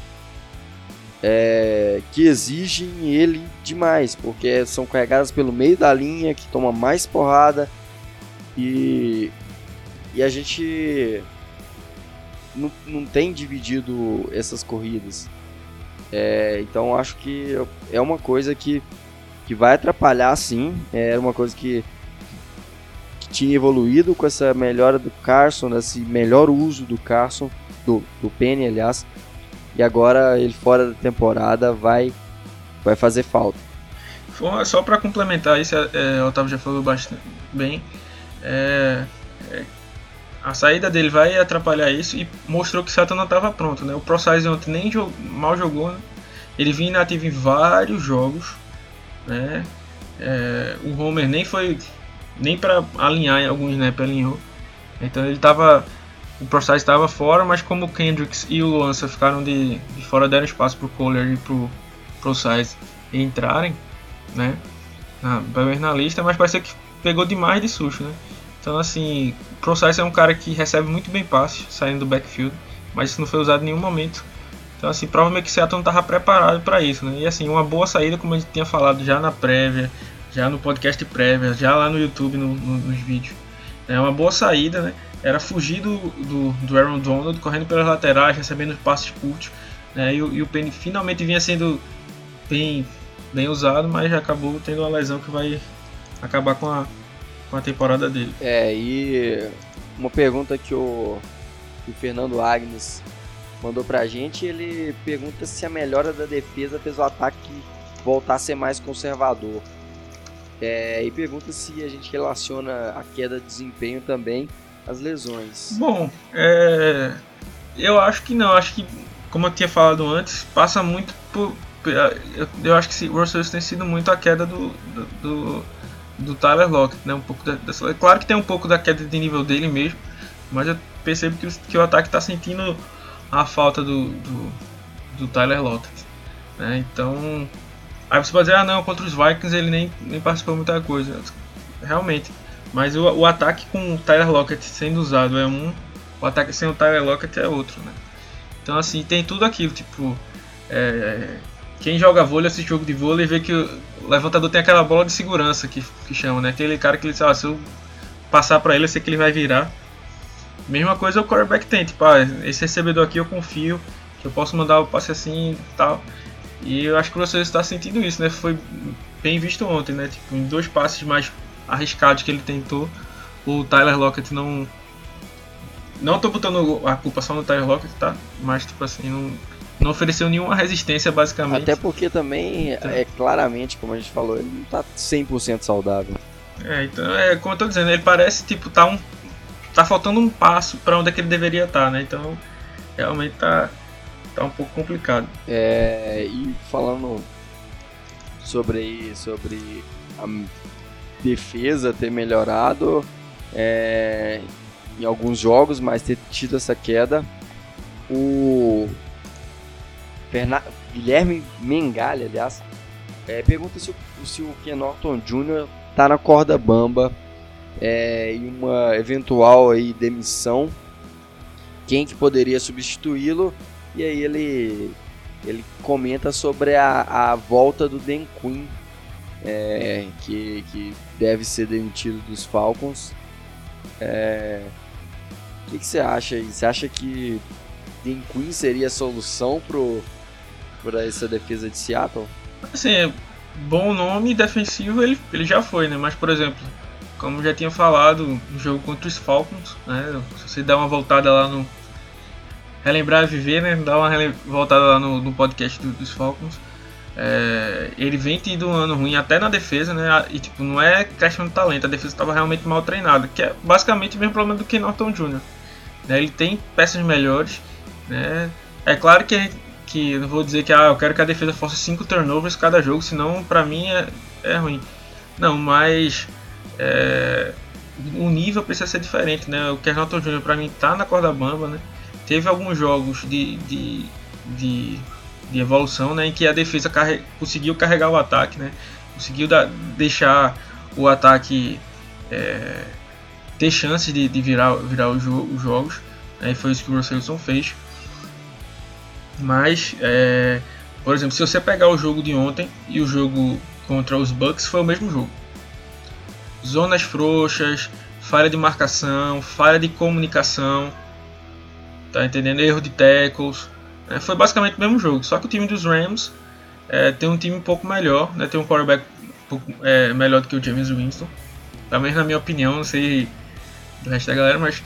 é, que exigem ele demais, porque são carregadas pelo meio da linha, que toma mais porrada e, e a gente não, não tem dividido essas corridas. É, então acho que é uma coisa que, que vai atrapalhar sim, é uma coisa que, que tinha evoluído com essa melhora do Carson, esse melhor uso do Carson, do, do Penny aliás, e agora ele fora da temporada vai, vai fazer falta. Só para complementar isso, é, o Otávio já falou bastante bem. É, é, a saída dele vai atrapalhar isso e mostrou que o Seattle não estava pronto. Né? O ProSize ontem nem jog, mal jogou. Né? Ele vinha inativo em vários jogos. Né? É, o Homer nem foi nem para alinhar em alguns snap alinhou. Então ele estava o Process estava fora, mas como o Kendricks e o Luança ficaram de, de fora, deram espaço para o Kohler e para o Process entrarem, né? Na, na lista, mas parece que pegou demais de susto, né? Então, assim, Process é um cara que recebe muito bem passe saindo do backfield, mas isso não foi usado em nenhum momento. Então, assim, provavelmente o Seattle não estava preparado para isso, né? E, assim, uma boa saída, como a gente tinha falado já na prévia, já no podcast prévia, já lá no YouTube, no, no, nos vídeos. É uma boa saída, né? era fugir do, do, do Aaron Donald, correndo pelas laterais, recebendo passes curtos. Né? E, e, o Penny finalmente vinha sendo bem, bem usado, mas já acabou tendo uma lesão que vai acabar com a, com a temporada dele. É, e uma pergunta que o, que o Fernando Agnes mandou pra gente, ele pergunta se a melhora da defesa fez o ataque voltar a ser mais conservador. É, e pergunta se a gente relaciona a queda de desempenho também as lesões? Bom, é... eu acho que não. Acho que, como eu tinha falado antes, passa muito por. Eu, eu acho que o Russell tem sido muito a queda do, do, do, do Tyler Lockett, né? Um pouco da, da, claro que tem um pouco da queda de nível dele mesmo, mas eu percebo que, que o ataque está sentindo a falta do, do, do Tyler Lockett. Né? Então, aí você pode dizer, ah não, contra os Vikings ele nem, nem participou muita coisa. Realmente, mas o, o ataque com o Tyler Lockett sendo usado é um, o ataque sem o Tyler Lockett é outro, né? Então assim, tem tudo aquilo, tipo, é, quem joga vôlei, assiste jogo de vôlei, vê que o levantador tem aquela bola de segurança que, que chama, né? Aquele cara que ele sabe, ah, se eu passar para ele, eu sei que ele vai virar. Mesma coisa o quarterback tem, tipo, ah, esse recebedor aqui eu confio, que eu posso mandar o passe assim e tal. E eu acho que o Russell está sentindo isso, né? Foi bem visto ontem, né? Tipo, em dois passes mais arriscados que ele tentou, o Tyler Lockett não. Não tô botando a culpa só no Tyler Lockett, tá? Mas, tipo assim, não, não ofereceu nenhuma resistência, basicamente. Até porque também, então. é claramente, como a gente falou, ele não tá 100% saudável. É, então, é como eu tô dizendo, ele parece, tipo, tá um. Tá faltando um passo para onde é que ele deveria estar, tá, né? Então, realmente tá, tá um pouco complicado. É, e falando sobre, sobre a defesa ter melhorado é, em alguns jogos, mas ter tido essa queda, o Ferna Guilherme Mengalha, aliás, é, pergunta se o, se o Ken Norton Jr. tá na corda bamba é, em uma eventual aí demissão quem que poderia substituí-lo. E aí ele, ele comenta sobre a, a volta do Dan Quinn, é, que, que deve ser demitido dos Falcons. É, o que, que, você acha aí? Você acha que Dan Quinn seria a solução para essa defesa de Seattle? Assim, bom nome defensivo ele, ele já foi, né? Mas, por exemplo, como já tinha falado no jogo contra os Falcons, né? Se você der uma voltada lá no. Relembrar e viver, né? Dar uma voltada lá no, no podcast do, dos Falcons. É, ele vem tendo um ano ruim até na defesa, né? E tipo, não é questão de talento, a defesa estava realmente mal treinada, que é basicamente o mesmo problema do que Norton Jr. Né? Ele tem peças melhores, né? É claro que, gente, que eu não vou dizer que ah, eu quero que a defesa faça 5 turnovers cada jogo, senão para mim é, é ruim. Não, mas é, o nível precisa ser diferente, né? O Kernelton Jr. para mim tá na corda bamba, né? Teve alguns jogos de, de, de, de evolução, né? Em que a defesa carre... conseguiu carregar o ataque, né? Conseguiu da... deixar o ataque é... ter chances de, de virar, virar os, jo os jogos. Aí né? foi isso que o Russell Wilson fez. Mas, é... por exemplo, se você pegar o jogo de ontem e o jogo contra os Bucks, foi o mesmo jogo zonas frouxas, falha de marcação, falha de comunicação, tá entendendo? Erro de tackles. É, foi basicamente o mesmo jogo, só que o time dos Rams é, tem um time um pouco melhor, né? tem um quarterback um pouco é, melhor do que o James Winston. Também na minha opinião, não sei do resto da galera, mas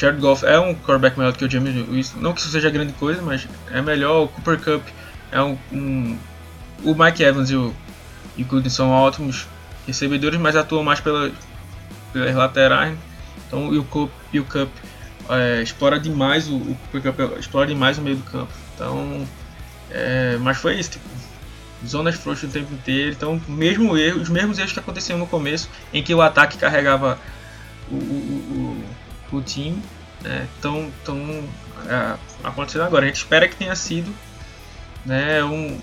Jared Goff é um quarterback melhor do que o James Winston. Não que isso seja grande coisa, mas é melhor. O Cooper Cup é um, um o Mike Evans e o, e o Gooden são ótimos recebedores, mas atuam mais pela, pelas laterais. Então, e o Cup, e o Cup é, explora demais o, o Cup explora demais o meio do campo. Então, é, mas foi isso, tipo, zonas frouxas o tempo inteiro. Então, mesmo erro, os mesmos erros que aconteciam no começo, em que o ataque carregava o, o, o, o time, né, estão é, acontecendo agora. A gente espera que tenha sido né, um,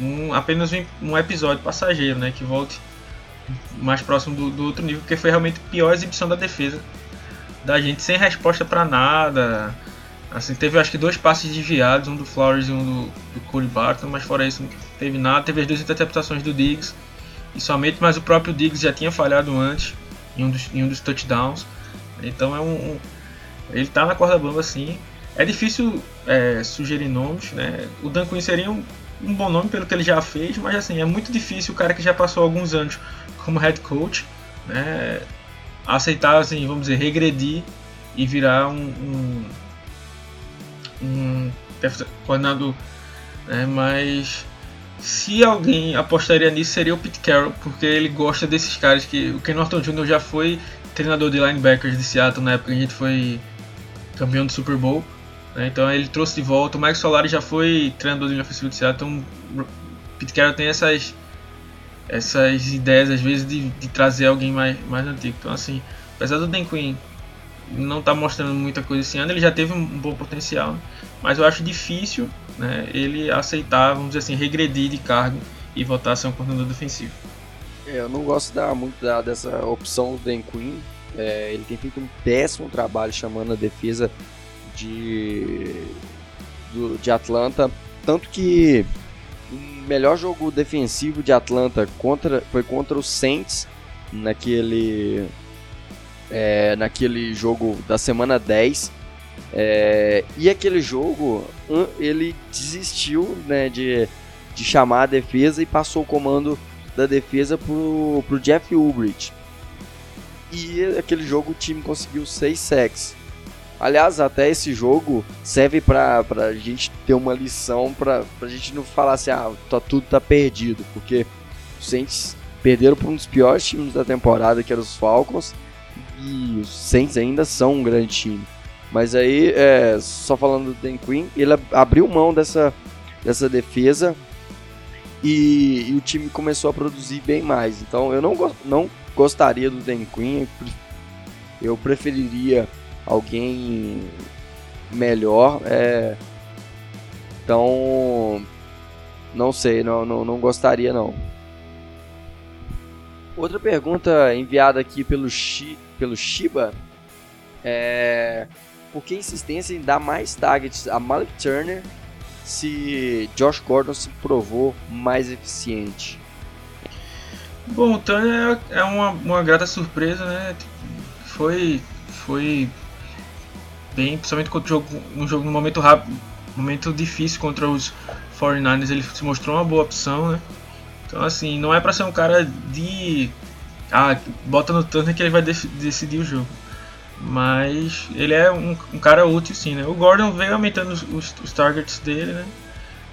um, apenas um, episódio passageiro, né, que volte mais próximo do, do, outro nível, porque foi realmente a pior exibição da defesa da gente, sem resposta para nada. Assim, teve acho que dois passes desviados, um do Flowers e um do, do Barton, mas fora isso não teve nada. Teve as duas interceptações do Diggs e somente, mas o próprio Diggs já tinha falhado antes em um dos, em um dos touchdowns. Então é um, um ele tá na corda bamba assim. É difícil é, sugerir nomes, né? O Dan Quinn seria um um bom nome pelo que ele já fez, mas assim, é muito difícil o cara que já passou alguns anos como head coach, né, aceitar, assim, vamos dizer, regredir e virar um, um, um coordenador. Né, mas se alguém apostaria nisso seria o Pete Carroll, porque ele gosta desses caras que o Ken Norton Jr. já foi treinador de linebackers de Seattle na época que a gente foi campeão do Super Bowl. Né? Então ele trouxe de volta. O Mike Solari já foi treinador de linha de Seattle. Então Pete Carroll tem essas, essas ideias às vezes de, de, trazer alguém mais, mais antigo. Então assim, apesar do Dan Quinn não estar tá mostrando muita coisa esse ano, ele já teve um, um bom potencial. Né? Mas eu acho difícil né, ele aceitar, vamos dizer assim, regredir de cargo e voltar a ser um coordenador defensivo. É, eu não gosto da, muito da, dessa opção do Dan Quinn. É, ele tem feito um péssimo trabalho chamando a defesa de, do, de Atlanta. Tanto que o melhor jogo defensivo de Atlanta contra, foi contra o Saints naquele, é, naquele jogo da semana 10. É, e aquele jogo, ele desistiu né, de, de chamar a defesa e passou o comando da defesa pro, pro Jeff Ulbrich. E aquele jogo o time conseguiu 6 sacks. Aliás, até esse jogo serve pra, pra gente ter uma lição, pra, pra gente não falar assim, ah, tá, tudo tá perdido, porque os Saints perderam por um dos piores times da temporada, que eram os Falcons, e os Saints ainda são um grande time. Mas aí, é, só falando do Dan Quinn, ele abriu mão dessa, dessa defesa e, e, o time começou a produzir bem mais. Então eu não, não gostaria do Dan Quinn, eu preferiria alguém melhor. É... Então, não sei, não, não, não gostaria não. Outra pergunta enviada aqui pelo, Shi, pelo Shiba é por que insistência em dar mais targets a Malik Turner se Josh Gordon se provou mais eficiente? Bom, o Turner é, é uma, uma grata surpresa, né? Foi, foi bem, principalmente contra o jogo, no jogo no momento rápido, momento difícil contra os 49ers, ele se mostrou uma boa opção, né? Então assim, não é para ser um cara de ah, bota no Turner que ele vai decidir o jogo. Mas ele é um, um, cara útil sim, né? O Gordon veio aumentando os, os, os, targets dele, né?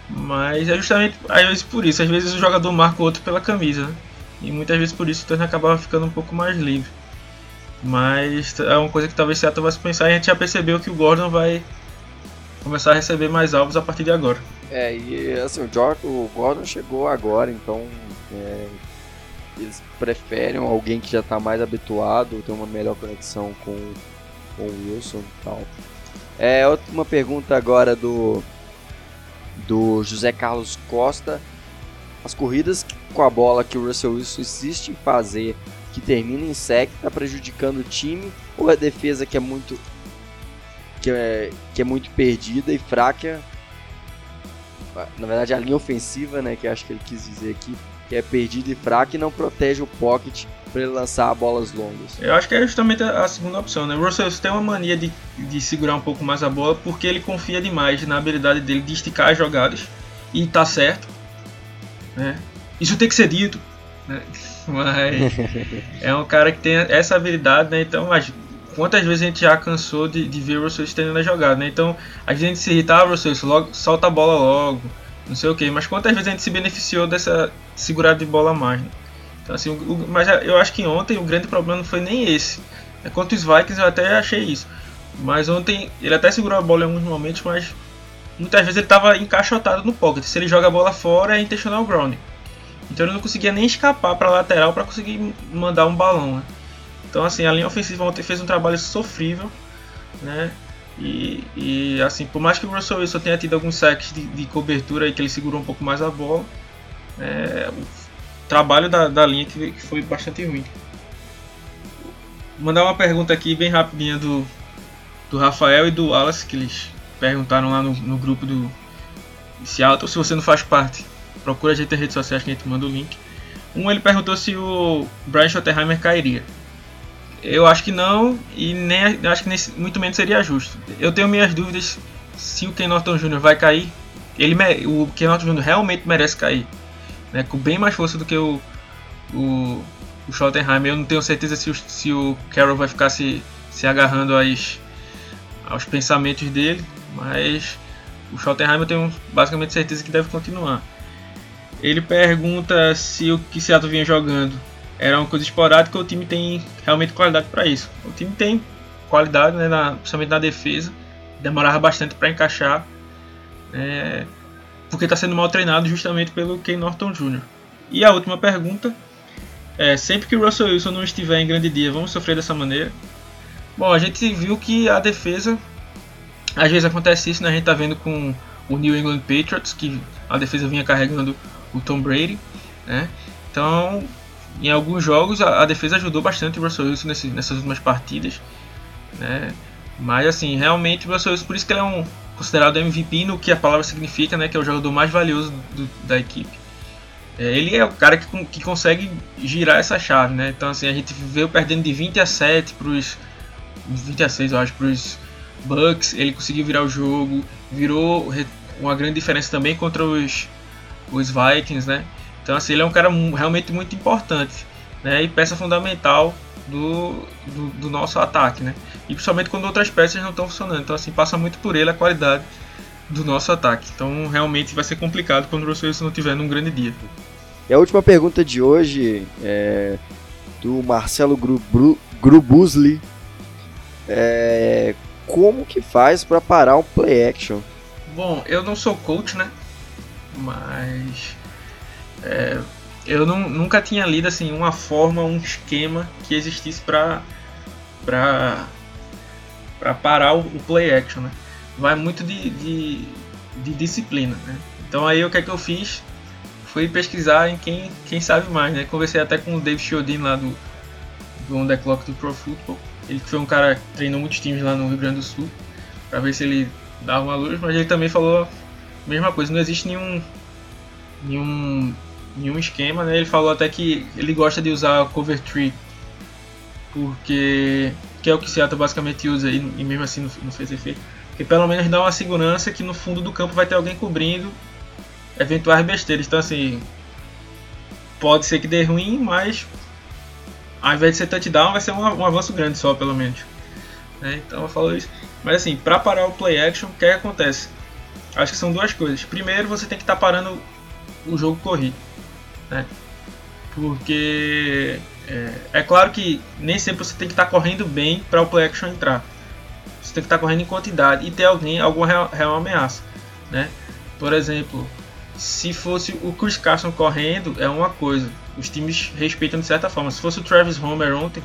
Mas é justamente às vezes por isso, às vezes o jogador marca o outro pela camisa, né? E muitas vezes por isso o Turner acabava ficando um pouco mais livre. Mas é uma coisa que talvez Seattle vai se pensar e a gente já percebeu que o Gordon vai começar a receber mais alvos a partir de agora. É, e assim, o, o Gordon chegou agora, então é, eles preferem alguém que já está mais habituado, tem uma melhor conexão com, com o Wilson e tal. É, uma pergunta agora do, do José Carlos Costa. As corridas com a bola que o Russell Wilson insiste em fazer que termina em sec está prejudicando o time ou a defesa que é muito que é, que é muito perdida e fraca na verdade a linha ofensiva né que acho que ele quis dizer aqui que é perdida e fraca e não protege o pocket para ele lançar bolas longas. Eu acho que é justamente a segunda opção, né? O Russell tem uma mania de, de segurar um pouco mais a bola porque ele confia demais na habilidade dele de esticar as jogadas e tá certo, né? Isso tem que ser dito, né? Mas é um cara que tem essa habilidade, né? Então, mas quantas vezes a gente já cansou de, de ver o Russell estendendo a jogada, né? Então, a gente se irritava, ah, Russell, logo, solta a bola logo, não sei o que. Mas quantas vezes a gente se beneficiou dessa segurada de bola a mais, né? Então, assim, o, mas eu acho que ontem o grande problema não foi nem esse. É, contra os Vikings eu até achei isso. Mas ontem ele até segurou a bola em alguns momentos, mas muitas vezes ele estava encaixotado no pocket. Se ele joga a bola fora, é intentional ground. Então ele não conseguia nem escapar para a lateral para conseguir mandar um balão. Né? Então assim, a linha ofensiva ontem fez um trabalho sofrível, né? E, e assim, por mais que o Russell Wilson tenha tido alguns sacks de, de cobertura e que ele segurou um pouco mais a bola, é, o trabalho da, da linha que, foi bastante ruim. Vou mandar uma pergunta aqui bem rapidinha do, do Rafael e do Wallace, que eles perguntaram lá no, no grupo do Seattle. Se você não faz parte, Procura a gente nas redes sociais que a gente manda o link. Um ele perguntou se o Brian Schottenheimer cairia. Eu acho que não, e nem acho que muito menos seria justo. Eu tenho minhas dúvidas se o Ken Norton Jr. vai cair. Ele, o Ken Norton Jr. realmente merece cair. Né, com bem mais força do que o, o, o Schottenheimer. Eu não tenho certeza se o, se o Carroll vai ficar se, se agarrando às, aos pensamentos dele. Mas o Schottenheimer eu tenho basicamente certeza que deve continuar. Ele pergunta se o que Seattle vinha jogando era uma coisa esporádica o time tem realmente qualidade para isso. O time tem qualidade, né, na, principalmente na defesa. Demorava bastante para encaixar, é, porque está sendo mal treinado justamente pelo Ken Norton Jr. E a última pergunta é: sempre que o Russell Wilson não estiver em grande dia, vamos sofrer dessa maneira? Bom, a gente viu que a defesa, às vezes acontece isso, né? A gente está vendo com o New England Patriots, que a defesa vinha carregando o Tom Brady, né? Então, em alguns jogos a, a defesa ajudou bastante o Russell Wilson nesse, nessas últimas partidas, né? Mas assim, realmente o Russell Wilson, por isso que ele é um considerado MVP no que a palavra significa, né? Que é o jogador mais valioso do, da equipe. É, ele é o cara que, que consegue girar essa chave, né? Então assim, a gente veio perdendo de 20 a 7 para os 20 a 6, eu acho, para os Bucks, ele conseguiu virar o jogo, virou uma grande diferença também contra os, os Vikings, né? Então assim, ele é um cara realmente muito importante, né? E peça fundamental do, do, do, nosso ataque, né? E principalmente quando outras peças não estão funcionando. Então assim, passa muito por ele a qualidade do nosso ataque. Então realmente vai ser complicado quando o Russell Wilson não tiver num grande dia. E a última pergunta de hoje é do Marcelo Grubusli. É, como que faz para parar um play action? Bom, eu não sou coach, né? Mas é, eu não, nunca tinha lido assim uma forma, um esquema que existisse para para para parar o, o, play action, né? Vai muito de, de, de, disciplina, né? Então aí o que é que eu fiz? Fui pesquisar em quem, quem sabe mais, né? Conversei até com o Dave Chiodin lá do, do On The Clock do Pro Football. Ele foi um cara que treinou muitos times lá no Rio Grande do Sul, para ver se ele dava uma luz, mas ele também falou a mesma coisa, não existe nenhum nenhum nenhum esquema, né? Ele falou até que ele gosta de usar cover tree porque que é o que Seattle basicamente usa e, e mesmo assim não, não fez efeito. Porque pelo menos dá uma segurança que no fundo do campo vai ter alguém cobrindo eventuais besteiras. Então assim, pode ser que dê ruim, mas ao invés de ser touchdown, vai ser um, um avanço grande só, pelo menos. Né? Então eu falo isso. Mas assim, para parar o play action, o que, é que acontece? Acho que são duas coisas. Primeiro, você tem que estar tá parando o jogo corrido. Né? Porque é, é, claro que nem sempre você tem que estar tá correndo bem para o play action entrar. Você tem que estar tá correndo em quantidade e ter alguém, alguma real, real ameaça. Né? Por exemplo, se fosse o Chris Carson correndo, é uma coisa. Os times respeitam de certa forma. Se fosse o Travis Homer ontem,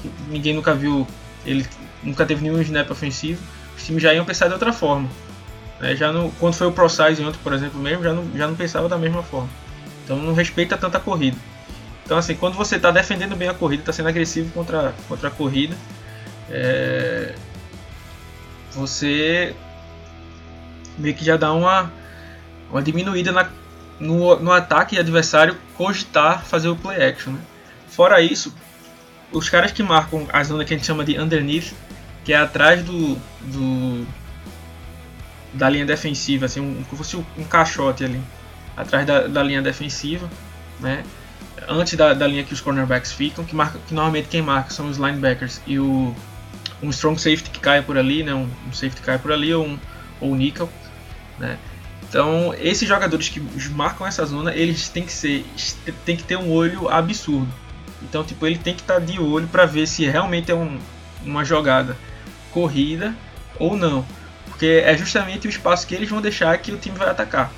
que ninguém nunca viu, ele nunca teve nenhum snap ofensivo, os times já iam pensar de outra forma. É, já no, quando foi o Pro Size ontem, por exemplo, mesmo, já não, já não pensava da mesma forma. Então não respeita tanta corrida. Então assim, quando você está defendendo bem a corrida, está sendo agressivo contra, contra a corrida, é, você meio que já dá uma uma diminuída na, no, no ataque adversário cogitar fazer o play action. Né? Fora isso, os caras que marcam a zona que a gente chama de underneath, que é atrás do, do da linha defensiva, assim, um, como fosse um caixote ali, atrás da, da linha defensiva, né? antes da, da linha que os cornerbacks ficam, que, marca, que normalmente quem marca são os linebackers e o um strong safety que cai por ali, né? um, um safety que cai por ali ou um, ou um nickel, né? Então, esses jogadores que marcam essa zona, eles têm que ser tem que ter um olho absurdo. Então, tipo, ele tem que estar tá de olho para ver se realmente é um, uma jogada corrida ou não. Porque é justamente o espaço que eles vão deixar que o time vai atacar.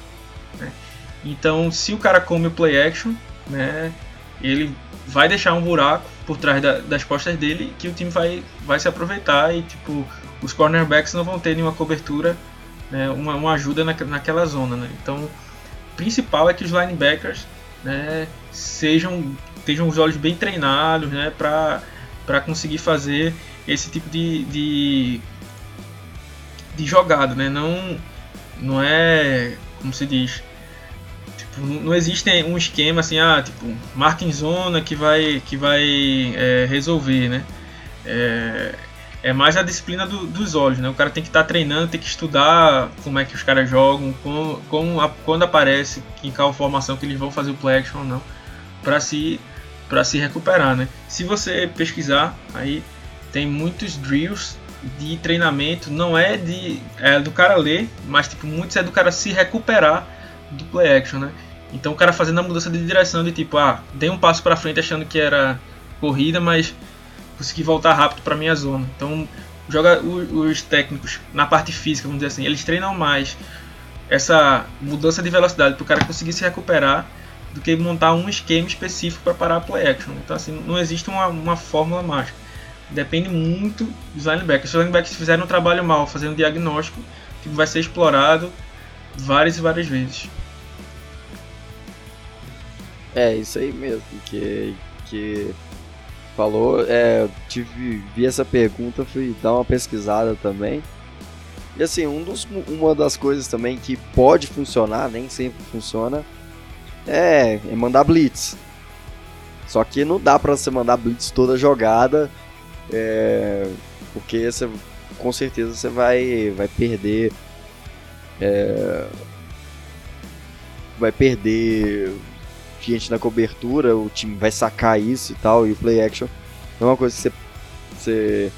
Então, se o cara come o play action, né, ele vai deixar um buraco por trás da, das costas dele que o time vai, vai se aproveitar e tipo os cornerbacks não vão ter nenhuma cobertura né, uma, uma, ajuda na, naquela zona. Né? Então, o principal é que os linebackers né, sejam tenham os olhos bem treinados né, para conseguir fazer esse tipo de, de, de jogada. Né? Não, não é, como se diz, não existe um esquema assim, ah, tipo, marca em zona que vai, que vai é, resolver. Né? É, é mais a disciplina do, dos olhos, né? O cara tem que estar tá treinando, tem que estudar como é que os caras jogam, como, como a, quando aparece em qual formação que eles vão fazer o play action ou não, para se para se recuperar, né? Se você pesquisar, aí tem muitos drills de treinamento, não é de é do cara ler, mas tipo muitos é do cara se recuperar do play action, né? Então o cara fazendo a mudança de direção de tipo, ah, dei um passo para frente achando que era corrida, mas conseguir voltar rápido para minha zona. Então, joga os técnicos na parte física, vamos dizer assim, eles treinam mais essa mudança de velocidade para o cara conseguir se recuperar do que montar um esquema específico para parar a play action. Então, assim, não existe uma, uma fórmula mágica. Depende muito dos linebackers. Se os linebackers fizerem um trabalho mal, fazendo um diagnóstico, que vai ser explorado várias e várias vezes. É, isso aí mesmo, que, que falou, é, tive, vi essa pergunta, fui dar uma pesquisada também. E assim, um dos, uma das coisas também que pode funcionar, nem sempre funciona, é, é mandar blitz. Só que não dá para você mandar blitz toda jogada, é, porque você com certeza você vai, vai perder. É, vai perder gente na cobertura, o time vai sacar isso e tal, e o play action é uma coisa que você,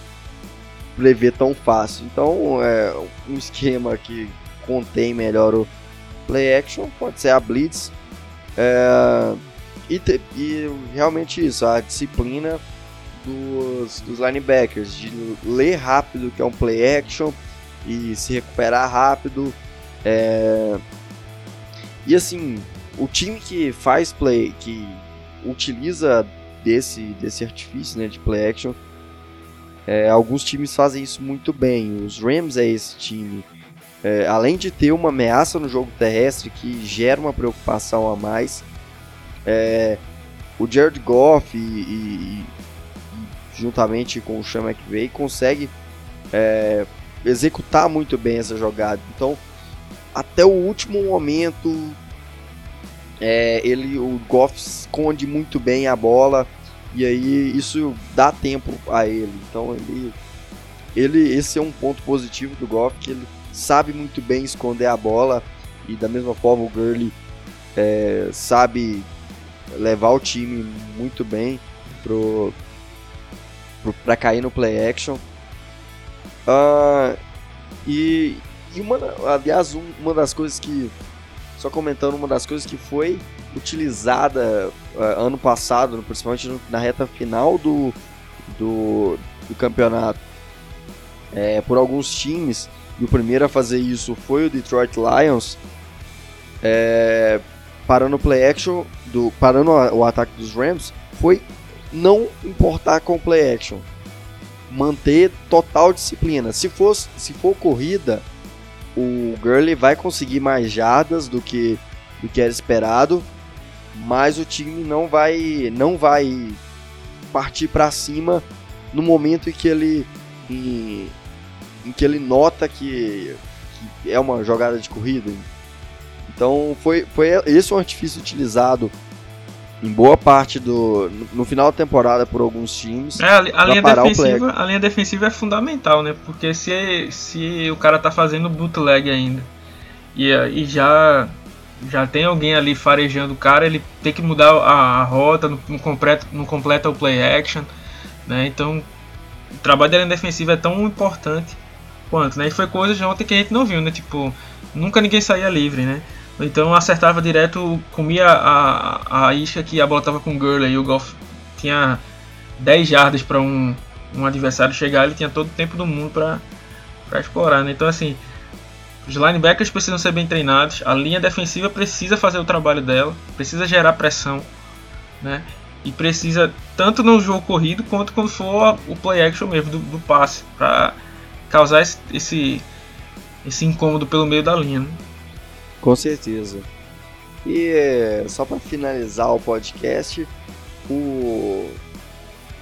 prevê tão fácil. Então, é um esquema que contém melhor o play action pode ser a blitz. É, e, te, e realmente isso, a disciplina dos, dos linebackers, de ler rápido que é um play action e se recuperar rápido. É... E assim, o time que faz play, que utiliza desse, desse artifício né, de play action, é, alguns times fazem isso muito bem. Os Rams é esse time. É, além de ter uma ameaça no jogo terrestre que gera uma preocupação a mais, é, o Jared Goff e, e, juntamente com o Sean McVay, consegue é, executar muito bem essa jogada. Então, até o último momento, é, ele, o Goff esconde muito bem a bola e aí isso dá tempo a ele. Então, ele, ele, esse é um ponto positivo do Goff que ele sabe muito bem esconder a bola e da mesma forma o Gurley é, sabe levar o time muito bem pro para cair no play action. Uh, e, e uma, aliás, um, uma das coisas que, só comentando, uma das coisas que foi utilizada uh, ano passado, principalmente na reta final do, do, do campeonato, é, por alguns times, e o primeiro a fazer isso foi o Detroit Lions, é, parando o play action, do, parando o ataque dos Rams, foi não importar com play action. Manter total disciplina. Se for, se for corrida, o Gurley vai conseguir mais jardas do que, do que era esperado, mas o time não vai não vai partir para cima no momento em que ele em, em que ele nota que, que, é uma jogada de corrida. Então foi, foi esse o artifício utilizado em boa parte do. no final da temporada por alguns times. É, a, a linha defensiva, a linha defensiva é fundamental, né? Porque se, se o cara tá fazendo bootleg ainda e, e já já tem alguém ali farejando o cara, ele tem que mudar a, a rota, não, não, completa, não completa o play action, né? Então o trabalho da linha defensiva é tão importante quanto, né? E foi coisa de ontem que a gente não viu, né? Tipo, nunca ninguém saía livre, né? Então acertava direto, comia a, a isca que a bola tava com o Gurley e o Golf tinha 10 jardas para um, um adversário chegar, ele tinha todo o tempo do mundo para explorar. Né? Então, assim, os linebackers precisam ser bem treinados, a linha defensiva precisa fazer o trabalho dela, precisa gerar pressão, né? E precisa, tanto no jogo corrido quanto quando for o play action mesmo, do, do passe, para causar esse, esse, esse incômodo pelo meio da linha. Né? Com certeza. E só para finalizar o podcast, o,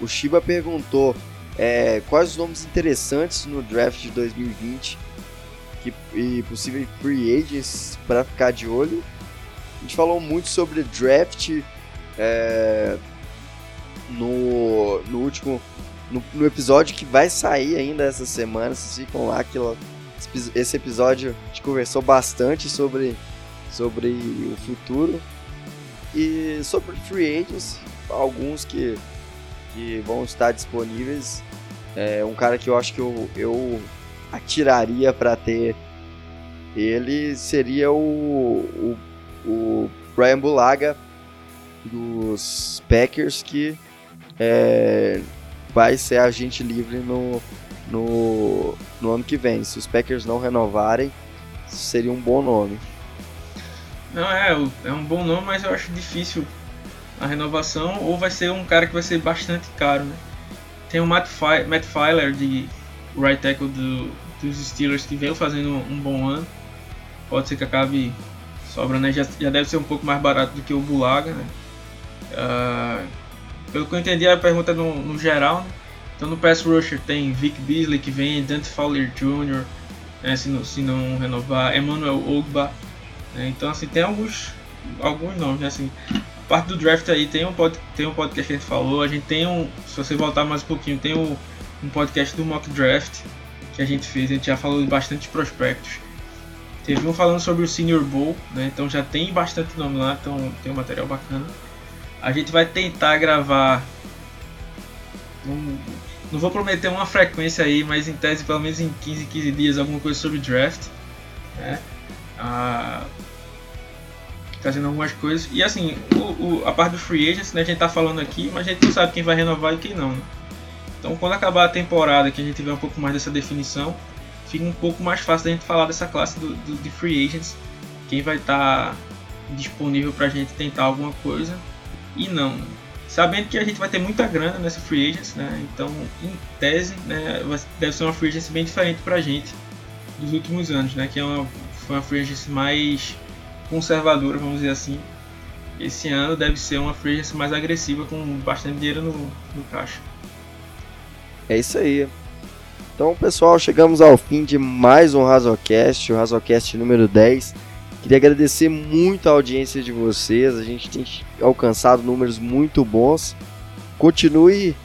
o Shiba perguntou é, quais os nomes interessantes no draft de 2020 que, e possíveis free agents para ficar de olho. A gente falou muito sobre draft é, no, no último no, no, episódio que vai sair ainda essa semana. Vocês ficam lá que esse episódio a gente conversou bastante sobre, sobre o futuro e sobre free agents, alguns que, que vão estar disponíveis. É um cara que eu acho que eu, eu atiraria para ter ele seria o, o, o Brian Bulaga dos Packers que é, vai ser agente livre no, no, no ano que vem. Se os Packers não renovarem, seria um bom nome. Não, é, é um bom nome, mas eu acho difícil a renovação, ou vai ser um cara que vai ser bastante caro, né? Tem o Matt, Fi Matt Filer de right tackle do, dos Steelers que veio fazendo um bom ano. Pode ser que acabe sobrando, né? Já, já deve ser um pouco mais barato do que o Bulaga, né? Uh, pelo que eu entendi, a pergunta é no, no geral, né? Então no pass rusher tem Vic Beasley que vem, Dante Fowler Jr., né, se, não, se não renovar, Emmanuel Ogba. Né, então assim, tem alguns, alguns nomes, né, assim, parte do draft aí tem um, pod, tem um podcast que a gente falou, a gente tem um, se você voltar mais um pouquinho, tem um, um podcast do mock draft, que a gente fez. A gente já falou de bastante prospectos. Teve um falando sobre o Senior Bowl, né? Então já tem bastante nome lá, então tem um material bacana. A gente vai tentar gravar. Um, não vou prometer uma frequência aí, mas em tese pelo menos em 15, 15 dias alguma coisa sobre draft. Né? Ah, trazendo algumas coisas. E assim, o, o, a parte do free agents, né, a gente tá falando aqui, mas a gente não sabe quem vai renovar e quem não. Né? Então quando acabar a temporada, que a gente tiver um pouco mais dessa definição, fica um pouco mais fácil da gente falar dessa classe do, do de free agents, quem vai estar tá disponível para a gente tentar alguma coisa e não. Sabendo que a gente vai ter muita grana nessa free agents, né? Então, em tese, né, deve ser uma free agency bem diferente para a gente dos últimos anos, né? Que é uma, foi uma free agency mais conservadora, vamos dizer assim. Esse ano deve ser uma free agency mais agressiva, com bastante dinheiro no, no caixa. É isso aí. Então, pessoal, chegamos ao fim de mais um Razocast, o Razocast número 10. Queria agradecer muito a audiência de vocês, a gente tem alcançado números muito bons. Continue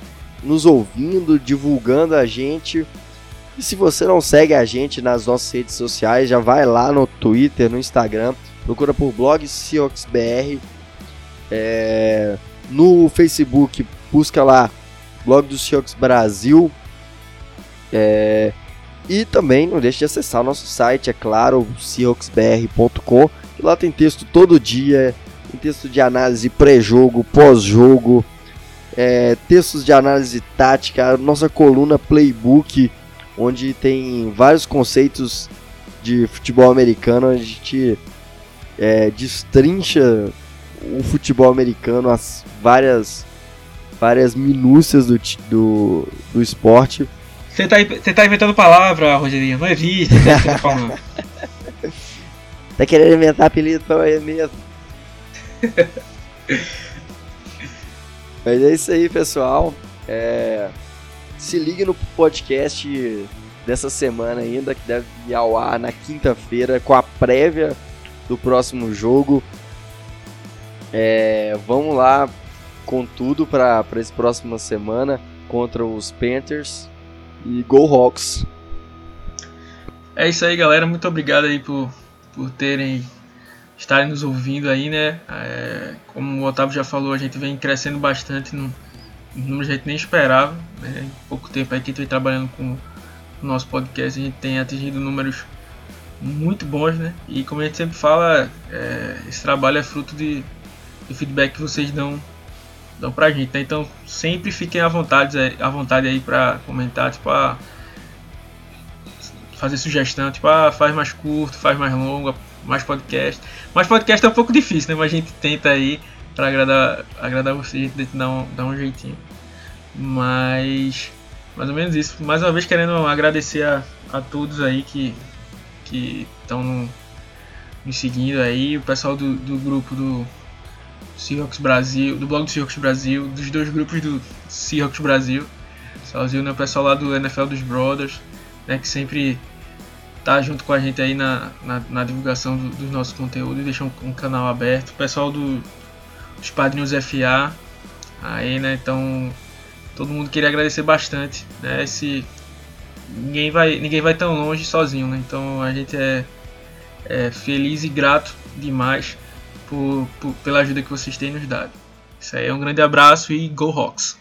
nos ouvindo, divulgando a gente. E se você não segue a gente nas nossas redes sociais, já vai lá no Twitter, no Instagram, procura por blog CeoxBR. É, no Facebook, busca lá blog do Seahawks Brasil. É, e também não deixe de acessar o nosso site, é claro, seahawksbr.com. Lá tem texto todo dia, tem texto de análise pré-jogo, pós-jogo, é, textos de análise tática, nossa coluna Playbook, onde tem vários conceitos de futebol americano, a gente é, destrincha o futebol americano, as várias várias minúcias do, do, do esporte. Você tá, você tá inventando palavra, Rogerinho, não existe, tá falando. tá querendo inventar apelido pra ele mesmo. Mas é isso aí, pessoal. É... Se ligue no podcast dessa semana ainda, que deve ir ao ar na quinta-feira, com a prévia do próximo jogo. É... Vamos lá com tudo para essa próxima semana contra os Panthers e Go Hawks. É isso aí, galera. Muito obrigado aí por, por terem estarem nos ouvindo aí, né? É, como o Otávio já falou, a gente vem crescendo bastante no número que a gente nem esperava. Né? Em pouco tempo aí que a gente vem trabalhando com o nosso podcast, a gente tem atingido números muito bons, né? E como a gente sempre fala, é, esse trabalho é fruto de, do feedback que vocês dão dão pra gente, né? Então sempre fiquem à vontade, à vontade aí pra comentar, tipo, ah, fazer sugestão, tipo, ah, faz mais curto, faz mais longo, mais podcast. Mais podcast é um pouco difícil, né? Mas a gente tenta aí pra agradar, agradar vocês, a gente dar um, dar um jeitinho. Mas mais ou menos isso. Mais uma vez querendo agradecer a, a todos aí que que estão me seguindo aí, o pessoal do, do grupo do Seahawks Brasil, do blog do Seahawks Brasil, dos dois grupos do Seahawks Brasil. Sozinho, né, o pessoal lá do NFL dos Brothers, né, que sempre tá junto com a gente aí na, na, na divulgação do, do nosso conteúdo e deixa um, um, canal aberto. O pessoal do, dos Padrinhos FA, aí, né, então todo mundo queria agradecer bastante, né, esse ninguém vai ninguém vai tão longe sozinho, né, então a gente é, é feliz e grato demais por, por, pela ajuda que vocês têm nos dado. Isso aí é um grande abraço e Go Hawks!